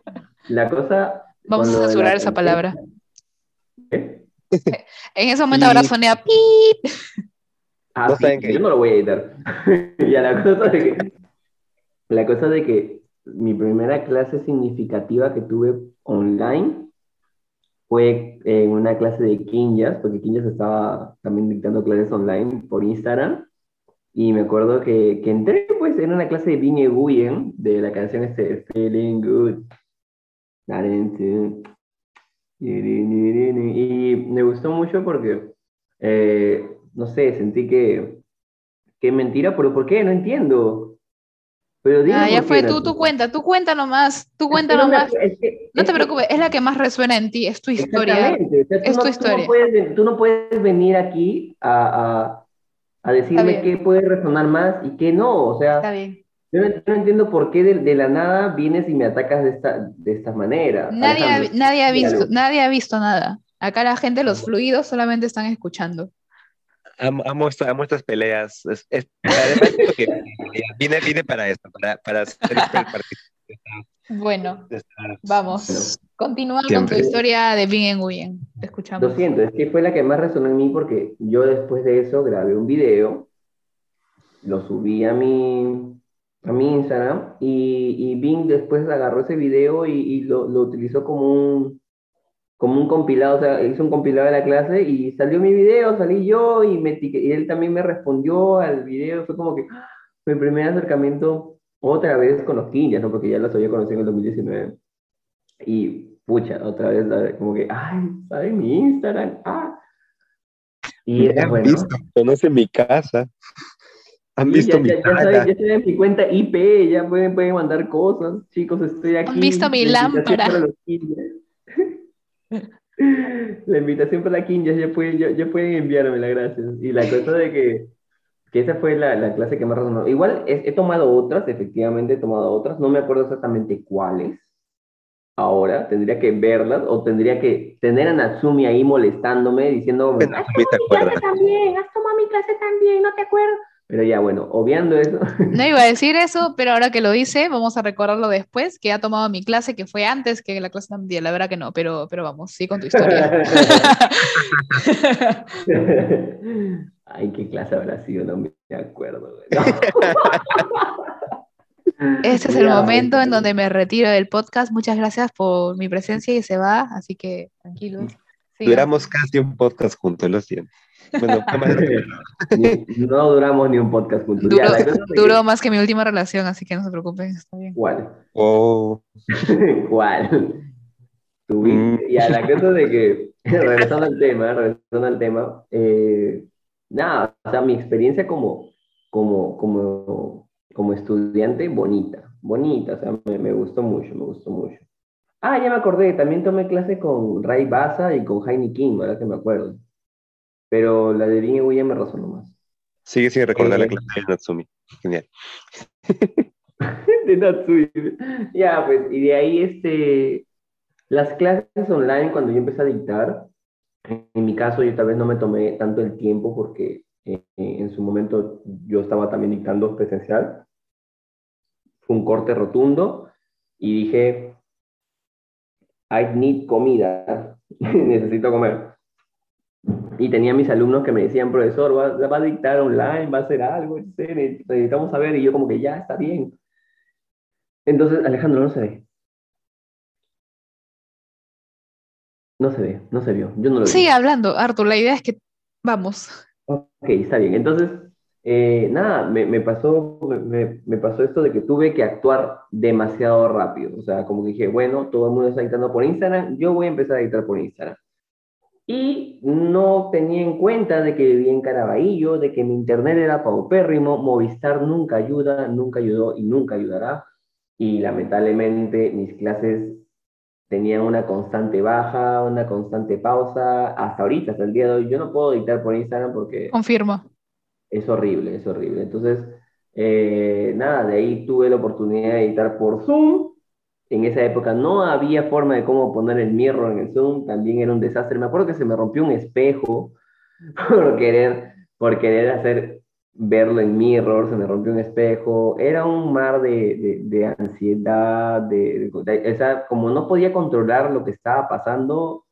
Speaker 1: la cosa.
Speaker 2: Vamos a censurar esa palabra. ¿Qué? En ese momento habrá sonado pip.
Speaker 1: Ah, sí, yo no lo voy a editar. ya la cosa de que. La cosa de que mi primera clase significativa que tuve online fue en una clase de Kinjas, porque Kinjas estaba también dictando clases online por Instagram. Y me acuerdo que, que entré pues en una clase de Vinnie Guyen de la canción este Feeling Good. Y me gustó mucho porque, eh, no sé, sentí que, que mentira, pero ¿por qué? No entiendo.
Speaker 2: Pero ah, ya fue, tú, tú cuenta, tú cuenta nomás, tú cuenta nomás. no te preocupes, es la que más resuena en ti, es tu historia. es tu historia.
Speaker 1: Tú no, puedes, tú no puedes venir aquí a a decirme qué puede resonar más y qué no. O sea, Yo, no, entiendo por qué de, la nada vienes y me atacas de esta, de esta manera.
Speaker 2: Nadie, ha, nadie, ha visto, nadie ha visto nada. Acá la gente, los fluidos solamente están escuchando.
Speaker 3: Amo, estas peleas. Es, vine, vine, para esto, para, para hacer
Speaker 2: Bueno, vamos. Continúa con tu historia de Bien Nguyen. Te escuchamos.
Speaker 1: Lo siento, es que fue la que más resonó en mí porque yo después de eso grabé un video, lo subí a mi, a mi Instagram y, y Bing después agarró ese video y, lo, lo, utilizó como un, como un compilado, o sea, hizo un compilado de la clase y salió mi video, salí yo y, me, y él también me respondió al video, fue como que ¡ah! mi primer acercamiento otra vez con los quinjas, ¿no? porque ya los había conocido en el 2019. Y pucha, otra vez, como que, ay, ¿sabe mi Instagram? Ah.
Speaker 3: Y es han bueno. visto, conoce mi casa. Han visto mi
Speaker 1: ya, ya, ya saben mi cuenta IP, ya pueden, pueden mandar cosas. Chicos, estoy aquí.
Speaker 2: Han visto mi lámpara.
Speaker 1: la invitación para la quinja, ya pueden, ya, ya pueden enviármela, gracias. Y la cosa de que que esa fue la, la clase que más resonó. Igual he, he, tomado otras, efectivamente he tomado otras, no me acuerdo exactamente cuáles. Ahora tendría que verlas o tendría que tener a Natsumi ahí molestándome diciendo, has tomado mi clase también, has tomado mi clase también, no te acuerdo. Pero ya, bueno, obviando eso.
Speaker 2: No iba a decir eso, pero ahora que lo hice, vamos a recordarlo después, que ha tomado mi clase, que fue antes que la clase también, la verdad que no, pero, pero vamos, sí con tu historia.
Speaker 1: Ay, qué clase habrá sido, no me acuerdo.
Speaker 2: Este es el momento en donde me retiro del podcast. Muchas gracias por mi presencia y se va, así que tranquilos.
Speaker 3: Duramos casi un podcast juntos, lo siento. Bueno,
Speaker 1: no duramos ni un podcast juntos.
Speaker 2: Duró, más que mi última relación, así que no se preocupen, está bien.
Speaker 1: ¿Cuál?
Speaker 3: Oh.
Speaker 1: ¿Cuál? Mm. Y a la cosa de que, regresando al tema, regresando al tema, eh, nada, o sea, mi experiencia como, como, como, como estudiante, bonita, bonita, o sea, me, me, gustó mucho, me gustó mucho. Ah, ya me acordé, también tomé clase con Ray Baza y con Jaime King, ¿verdad que me acuerdo? Pero la de Rin y William me razonó más.
Speaker 3: Sigue sin recordar la eh, clase de Natsumi. Genial.
Speaker 1: de Natsumi. Ya, pues, y de ahí, este, las clases online, cuando yo empecé a dictar, en mi caso, yo tal vez no me tomé tanto el tiempo porque eh, en su momento yo estaba también dictando presencial. Fue un corte rotundo y dije, I need comida, necesito comer. Y tenía mis alumnos que me decían, profesor, va, va a dictar online, va a hacer algo, necesitamos saber. Y yo como que ya está bien. Entonces, Alejandro, no se ve. No se ve, no se vio. Yo no lo
Speaker 2: Sigue hablando, Artur. La idea es que vamos.
Speaker 1: Ok, está bien. Entonces, eh, nada, me, me pasó, me, me, pasó esto de que tuve que actuar demasiado rápido. O sea, como que dije, bueno, todo el mundo está editando por Instagram, yo voy a empezar a editar por Instagram. Y no tenía en cuenta de que vivía en Caraballo, de que mi internet era paupérrimo, Movistar nunca ayuda, nunca ayudó y nunca ayudará. Y lamentablemente mis clases tenían una constante baja, una constante pausa, hasta ahorita, hasta el día de hoy. Yo no puedo editar por Instagram porque...
Speaker 2: Confirmo.
Speaker 1: Es horrible, es horrible. Entonces, eh, nada, de ahí tuve la oportunidad de editar por Zoom en esa época no había forma de cómo poner el mirror en el Zoom, también era un desastre. Me acuerdo que se me rompió un espejo por querer, por querer hacer verlo en mirror, se me rompió un espejo. Era un mar de, de, ansiedad, de, de, como no podía controlar lo que estaba pasando,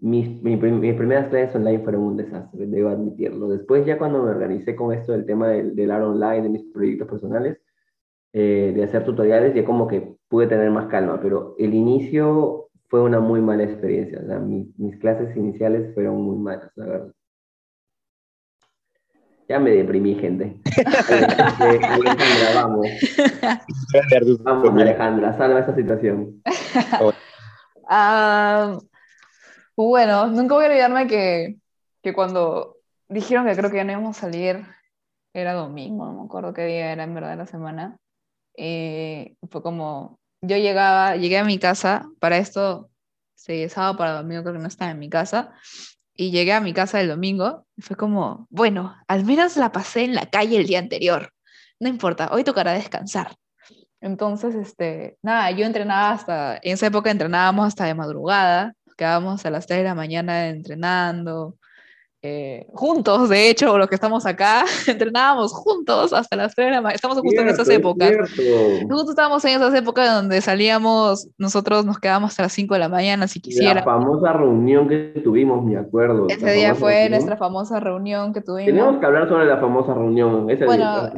Speaker 1: mis, mis, primeras clases online fueron un desastre, debo admitirlo. Después ya cuando me organicé con esto del tema del, del art online, de mis proyectos personales, eh, de hacer tutoriales, ya como que pude tener más calma, pero el inicio fue una muy mala experiencia. O sea, mis clases iniciales fueron muy malas, la verdad. Ya me deprimí, gente. Alejandra, vamos. Vamos, Alejandra, salva esta situación.
Speaker 2: Uh, bueno, nunca voy a olvidarme que, que cuando dijeron que creo que ya no íbamos a salir, era domingo, no me acuerdo qué día era en verdad la semana. Eh, fue como, yo llegaba, llegué a mi casa, para esto, sí, sábado para domingo creo que no estaba en mi casa, y llegué a mi casa el domingo, fue como, bueno, al menos la pasé en la calle el día anterior, no importa, hoy tocará descansar. Entonces, este, nada, yo entrenaba hasta, en esa época entrenábamos hasta de madrugada, quedábamos a las 3 de la mañana entrenando, eh, juntos, de hecho, los que estamos acá, entrenábamos juntos hasta las 3 de la mañana. Estamos justo en esas épocas. Justo estábamos en esas épocas donde salíamos, nosotros nos quedábamos hasta las 5 de la mañana, si quisiera.
Speaker 1: La famosa reunión que tuvimos, me acuerdo.
Speaker 2: Ese día fue nuestra famosa reunión que tuvimos.
Speaker 1: Tenemos que hablar sobre la famosa reunión. Ese
Speaker 2: bueno,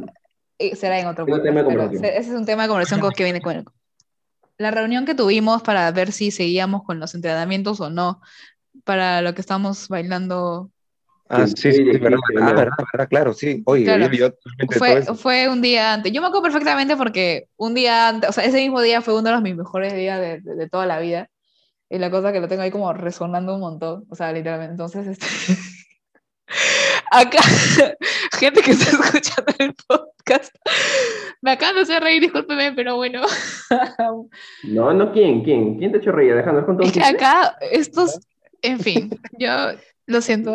Speaker 2: eh, será en otro podcast. Ese es un tema de conversación que viene con el... La reunión que tuvimos para ver si seguíamos con los entrenamientos o no, para lo que estamos bailando
Speaker 3: Ah, sí, sí, verdad, ah, verdad, claro, sí. Oye,
Speaker 2: fue, fue un día antes. Yo me acuerdo perfectamente porque un día antes, o sea, ese mismo día fue uno de los mis mejores días de, de, toda la vida. Y la cosa que lo tengo ahí como resonando un montón, o sea, literalmente. Entonces, este... acá, gente que está escuchando el podcast, me acaban de hacer reír, discúlpeme, pero bueno.
Speaker 1: no, no, ¿quién? ¿Quién? ¿Quién te ha hecho reír? Alejandro,
Speaker 2: Es que acá, estos, en fin, yo lo siento.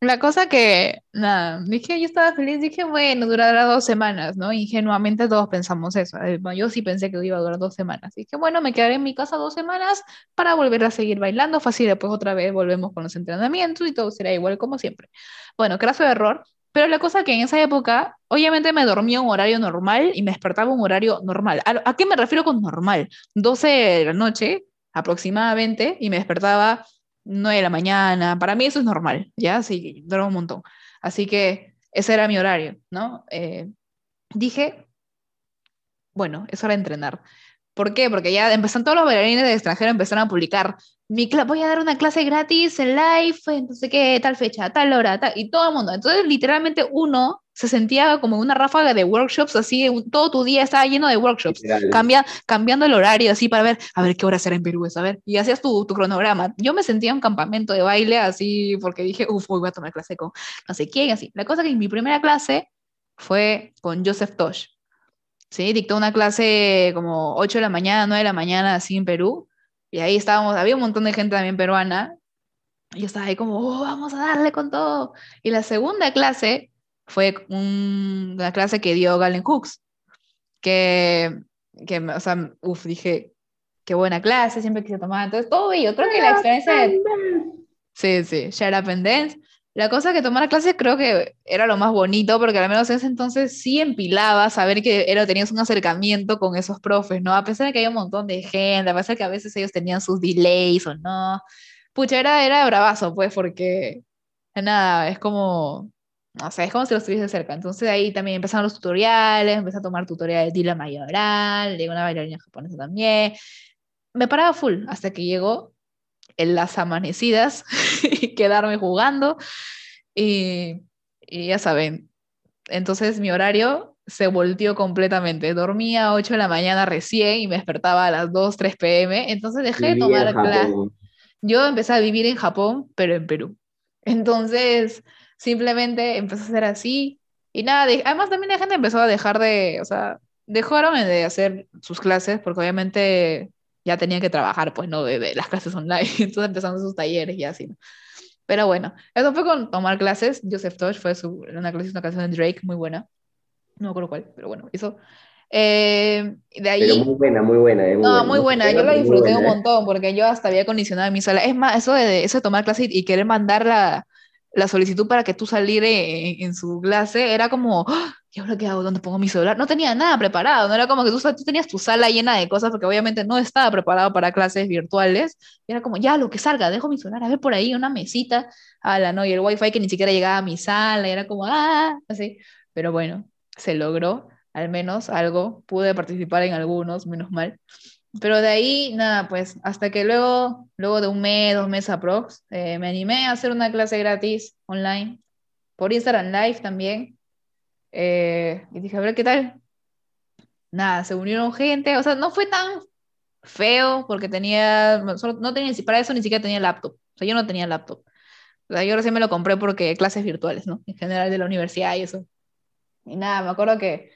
Speaker 2: La cosa que, nada, dije, yo estaba feliz, dije, bueno, durará dos semanas, ¿no? Ingenuamente todos pensamos eso. eh, Yo sí pensé que iba a durar dos semanas. Dije, bueno, me quedaré en mi casa dos semanas para volver a seguir bailando. Fácil, después otra vez volvemos con los entrenamientos y todo será igual como siempre. Bueno, craso error. Pero la cosa que en esa época, obviamente me dormía un horario normal y me despertaba un horario normal. ¿A, a qué me refiero con normal? 12 de la noche aproximadamente y me despertaba 9 de la mañana. Para mí eso es normal, ¿ya? Sí, duermo un montón. Así que ese era mi horario, ¿no? Eh, dije, bueno, es hora de entrenar. ¿Por qué? Porque ya empezaron todos los bailarines de extranjero empezaron a publicar, mi voy a dar una clase gratis en live, en sé qué, tal fecha, tal hora, tal, y todo el mundo. Entonces, literalmente uno se sentía como una ráfaga de workshops, así, un- todo tu día estaba lleno de workshops, cambia, cambiando el horario, así, para ver, a ver qué hora será en Perú, a ver, y hacías tu, tu cronograma. Yo me sentía en un campamento de baile, así, porque dije, uff, hoy voy a tomar clase con no sé quién, así. La cosa que mi primera clase fue con Joseph Tosh. ¿sí? Dictó una clase como 8 de la mañana, 9 de la mañana, así en Perú. Y ahí estábamos, había un montón de gente también peruana. Y yo estaba ahí como, oh, vamos a darle con todo. Y la segunda clase fue un- una clase que dio Galen Hooks. Que, que o sea, uff, dije, qué buena clase, siempre quise tomar. Entonces, todo bello. Creo que la experiencia de, Sí, sí, Shut Up and Dance. La cosa que tomar clases creo que era lo más bonito, porque al menos en ese entonces sí empilaba saber que era, tenías un acercamiento con esos profes, ¿no? A pesar de que había un montón de gente, a pesar de que a veces ellos tenían sus delays o no. Pucha, era, era bravazo, pues, porque nada, es como, no sé, es como si lo estuviese cerca. Entonces ahí también empezaron los tutoriales, empecé a tomar tutoriales de Dila Mayoral, de una bailarina japonesa también. Me paraba full hasta que llegó en las amanecidas y quedarme jugando. Y, y ya saben, entonces mi horario se volteó completamente. Dormía a 8 de la mañana recién y me despertaba a las 2, 3 pm. Entonces dejé de tomar clases. Yo empecé a vivir en Japón, pero en Perú. Entonces, simplemente empezó a ser así. Y nada, de- además también la gente empezó a dejar de, o sea, dejaron de hacer sus clases porque obviamente ya tenían que trabajar, pues no, de, de las clases online. Entonces empezaron sus talleres y así, ¿no? Pero bueno, eso fue con tomar clases. Joseph Tosh fue su, una clase, una canción de Drake muy buena. No me acuerdo cuál, pero bueno, eso. Eh, de ahí...
Speaker 1: Pero muy buena, muy buena. eh,
Speaker 2: No, muy buena, yo la
Speaker 1: Muy
Speaker 2: disfruté un
Speaker 1: buena, eh.
Speaker 2: montón porque yo hasta había condicionado mi sala. Es más, eso de, eso de tomar clase y, y querer mandar la, la solicitud para que tú salir en, su clase era como, ¡Ah! ¿y ahora qué hago? ¿Dónde pongo mi celular? No tenía nada preparado, no era como que tú, tú tenías tu sala llena de cosas porque obviamente no estaba preparado para clases virtuales. Y era como, ya, lo que salga, dejo mi celular, a ver por ahí una mesita, ala, no, y el wifi que ni siquiera llegaba a mi sala, y era como, ah, así. Pero bueno, se logró, al menos algo, pude participar en algunos, menos mal. Pero de ahí, nada, pues, hasta que luego, luego de un mes, dos meses aprox, eh, me animé a hacer una clase gratis online, por Instagram Live también. Eh, y dije, a ver qué tal. Nada, se unieron gente, o sea, no fue tan feo porque tenía, solo- no tenía, para eso ni siquiera tenía laptop. O sea, yo no tenía laptop. O sea, yo recién me lo compré porque clases virtuales, ¿no? En general de la universidad y eso. Y nada, me acuerdo que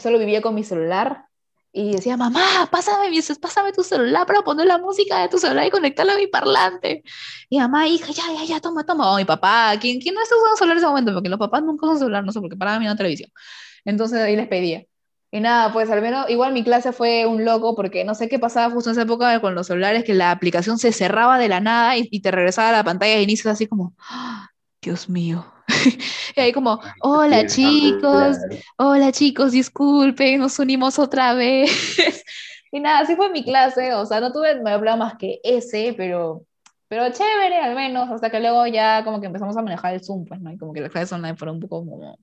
Speaker 2: solo vivía con mi celular y decía, mamá, pásame, pásame tu celular para poner la música de tu celular y conectarla a mi parlante. Y mamá, hija, ya, ya, ya, toma, toma. O mi papá, ¿quién, quién no está usando celular en ese momento? Porque los papás nunca usan celular, no sé, porque paraban viendo televisión. Entonces ahí les pedía. Y nada, pues al menos, igual mi clase fue un loco porque no sé qué pasaba justo en esa época con los celulares, que la aplicación se cerraba de la nada y, y te regresaba a la pantalla de inicio así como, ¡Ah! Dios mío. y ahí como, hola chicos, hola chicos, disculpen, nos unimos otra vez. y nada, así fue mi clase, o sea, no tuve más que ese, pero, pero chévere al menos, hasta que luego ya como que empezamos a manejar el Zoom, pues, ¿no? Y como que las clases online fueron un poco como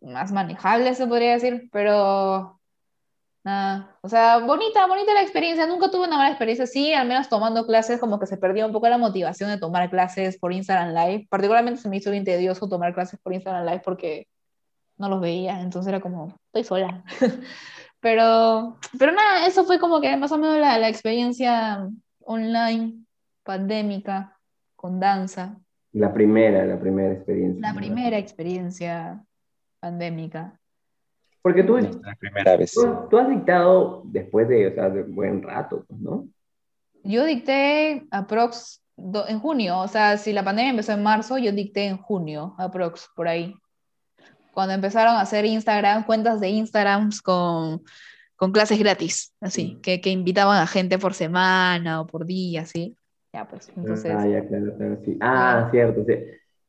Speaker 2: más manejables, se podría decir, pero nada, o sea, bonita, bonita la experiencia, nunca tuve una mala experiencia, sí, al menos tomando clases como que se perdió un poco la motivación de tomar clases por Instagram Live, particularmente se me hizo bien tedioso tomar clases por Instagram Live porque no los veía, entonces era como, estoy sola. pero, pero nada, eso fue como que más o menos la, la experiencia online, pandémica, con danza.
Speaker 1: La primera, la primera experiencia.
Speaker 2: La primera experiencia pandémica.
Speaker 1: Porque tú,
Speaker 3: La primera vez.
Speaker 1: tú, tú has dictado después de, o sea, de buen rato, pues, ¿no?
Speaker 2: Yo dicté aprox en junio, o sea, si la pandemia empezó en marzo, yo dicté en junio, aprox, por ahí. Cuando empezaron a hacer Instagram, cuentas de Instagram con, con clases gratis, así, mm. que, que, invitaban a gente por semana o por día, así. Ya, pues, entonces.
Speaker 1: Ah, ya, claro, claro, sí. Ah, cierto, sí.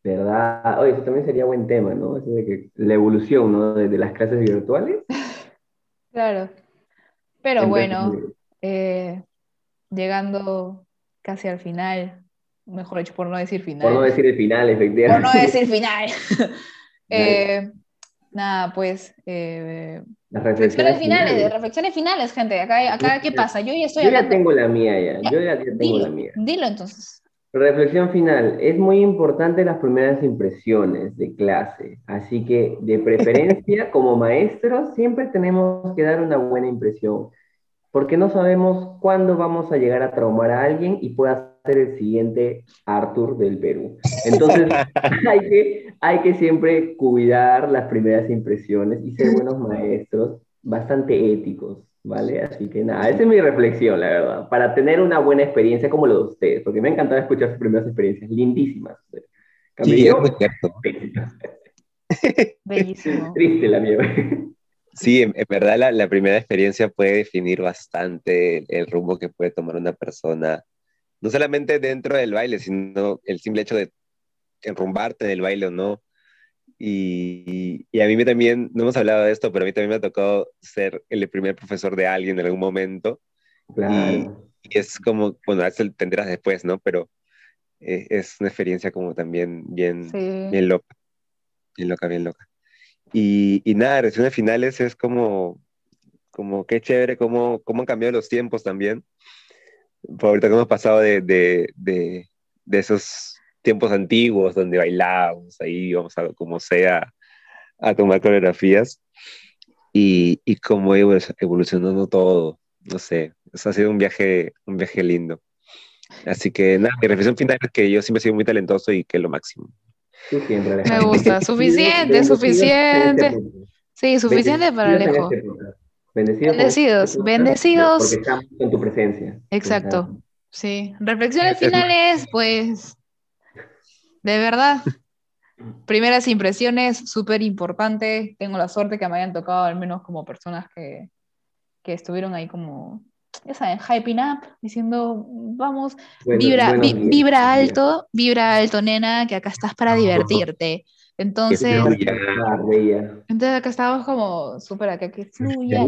Speaker 1: ¿Verdad? Oye, eso también sería buen tema, ¿no? Eso de que la evolución, ¿no? De, de las clases virtuales.
Speaker 2: claro. Pero bueno, eh, llegando casi al final, mejor dicho, por no decir final.
Speaker 1: Por no decir el final, efectivamente.
Speaker 2: Por no decir final. Eh, nada, pues. Eh,
Speaker 1: Las reflexiones, finales,
Speaker 2: reflexiones finales, gente. Acá, acá ¿qué pasa? Yo ya estoy.
Speaker 1: Yo ya tengo la mía ya. Yo ya, tengo la mía.
Speaker 2: Dilo entonces.
Speaker 1: Reflexión final. Es muy importante las primeras impresiones de clase, así que de preferencia como maestros siempre tenemos que dar una buena impresión porque no sabemos cuándo vamos a llegar a traumar a alguien y pueda ser el siguiente Arthur del Perú. Entonces, hay que, hay que siempre cuidar las primeras impresiones y ser buenos maestros, bastante éticos, ¿vale? Así que nada, esa es mi reflexión, la verdad, para tener una buena experiencia como lo de ustedes, porque me ha encantado escuchar sus primeras experiencias, lindísimas.
Speaker 3: sí, es muy cierto.
Speaker 2: Bellísimo.
Speaker 1: Triste la mía.
Speaker 3: Sí, en, verdad la, primera experiencia puede definir bastante el, rumbo que puede tomar una persona, no solamente dentro del baile, sino el simple hecho de enrumbarte en el baile o no. Y, y, a mí me también, no hemos hablado de esto, pero a mí también me ha tocado ser el primer profesor de alguien en algún momento. Y, es como, bueno, a veces tendrás después, ¿no? Pero eh, es una experiencia como también bien, bien loca. Bien loca, bien loca. Y, y nada, reacciones finales es como, como qué chévere, cómo, cómo han cambiado los tiempos también. Por ahorita que hemos pasado de, de, de, de, esos tiempos antiguos donde bailábamos, ahí íbamos a como sea a tomar coreografías y, y cómo evolucionando todo, no sé, eso ha sido un viaje, un viaje lindo. Así que nada, mi reflexión final es que yo siempre he sido muy talentoso y que es lo máximo.
Speaker 2: Me gusta, suficiente, suficiente. Sí, suficiente para Alejo. Bendecidos, bendecidos.
Speaker 1: Porque estamos en tu presencia.
Speaker 2: Exacto, sí. Reflexiones finales, pues, de verdad. Primeras impresiones, súper importante. Tengo la suerte que me hayan tocado al menos como personas que, que estuvieron ahí como ya saben, hyping up, diciendo, vamos, vibra, vibra alto, vibra alto, nena, que acá estás para divertirte. Entonces, entonces acá estamos como súper acá que fluya,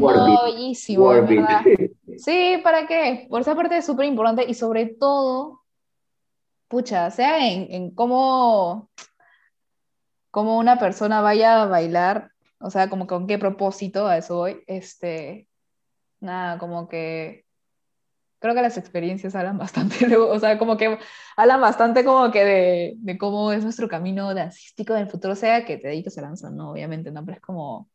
Speaker 2: bellísimo. Sí, ¿para qué? Por esa parte es súper importante y sobre todo, pucha, sea en, en cómo, cómo una persona vaya a bailar, o sea, como con qué propósito, a eso voy, este, nada, como que creo que las experiencias hablan bastante, o sea, como que hablan bastante como que de, de cómo es nuestro camino dancístico del futuro, sea que te dediques a danza, no, obviamente, no, pero es como,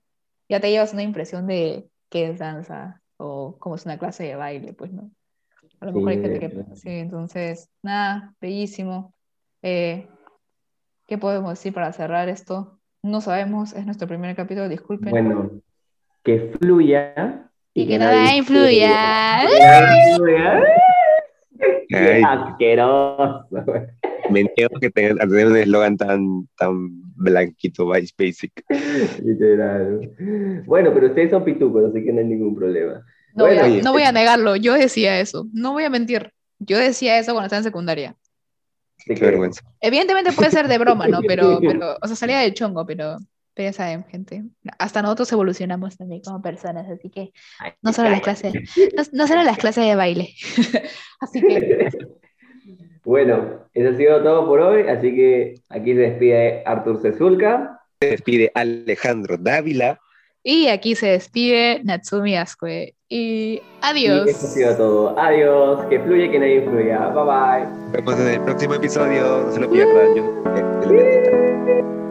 Speaker 2: ya te llevas una impresión de qué es danza o cómo es una clase de baile, pues, ¿no? A lo mejor hay gente que... Sí, entonces, nada, bellísimo. Eh, ¿Qué podemos decir para cerrar esto? No sabemos, es nuestro primer capítulo, disculpen.
Speaker 1: Bueno, que fluya
Speaker 2: y, que, nada influya.
Speaker 1: Ay, asqueroso.
Speaker 3: Me niego que tener un eslogan tan, tan blanquito, vice basic.
Speaker 1: Literal. Bueno, pero ustedes son pitucos, así que no hay ningún problema.
Speaker 2: No, voy a, no voy a negarlo, yo decía eso. No voy a mentir. Yo decía eso cuando estaba en secundaria.
Speaker 3: Qué vergüenza.
Speaker 2: Evidentemente puede ser de broma, ¿no? Pero, pero, o sea, salía del chongo, pero pero ya saben, gente, hasta nosotros evolucionamos también como personas, así que no solo las clases, no, solo las clases de baile. así que...
Speaker 1: Bueno, eso ha sido todo por hoy, así que aquí se despide Artur Cezulca.
Speaker 3: Se despide Alejandro Dávila.
Speaker 2: Y aquí se despide Natsumi Asque. Y adiós.
Speaker 1: Y eso ha sido todo. Adiós. Que fluye, que nadie influya. Bye bye.
Speaker 3: Nos vemos en el próximo episodio. No se lo pierdan. Yo,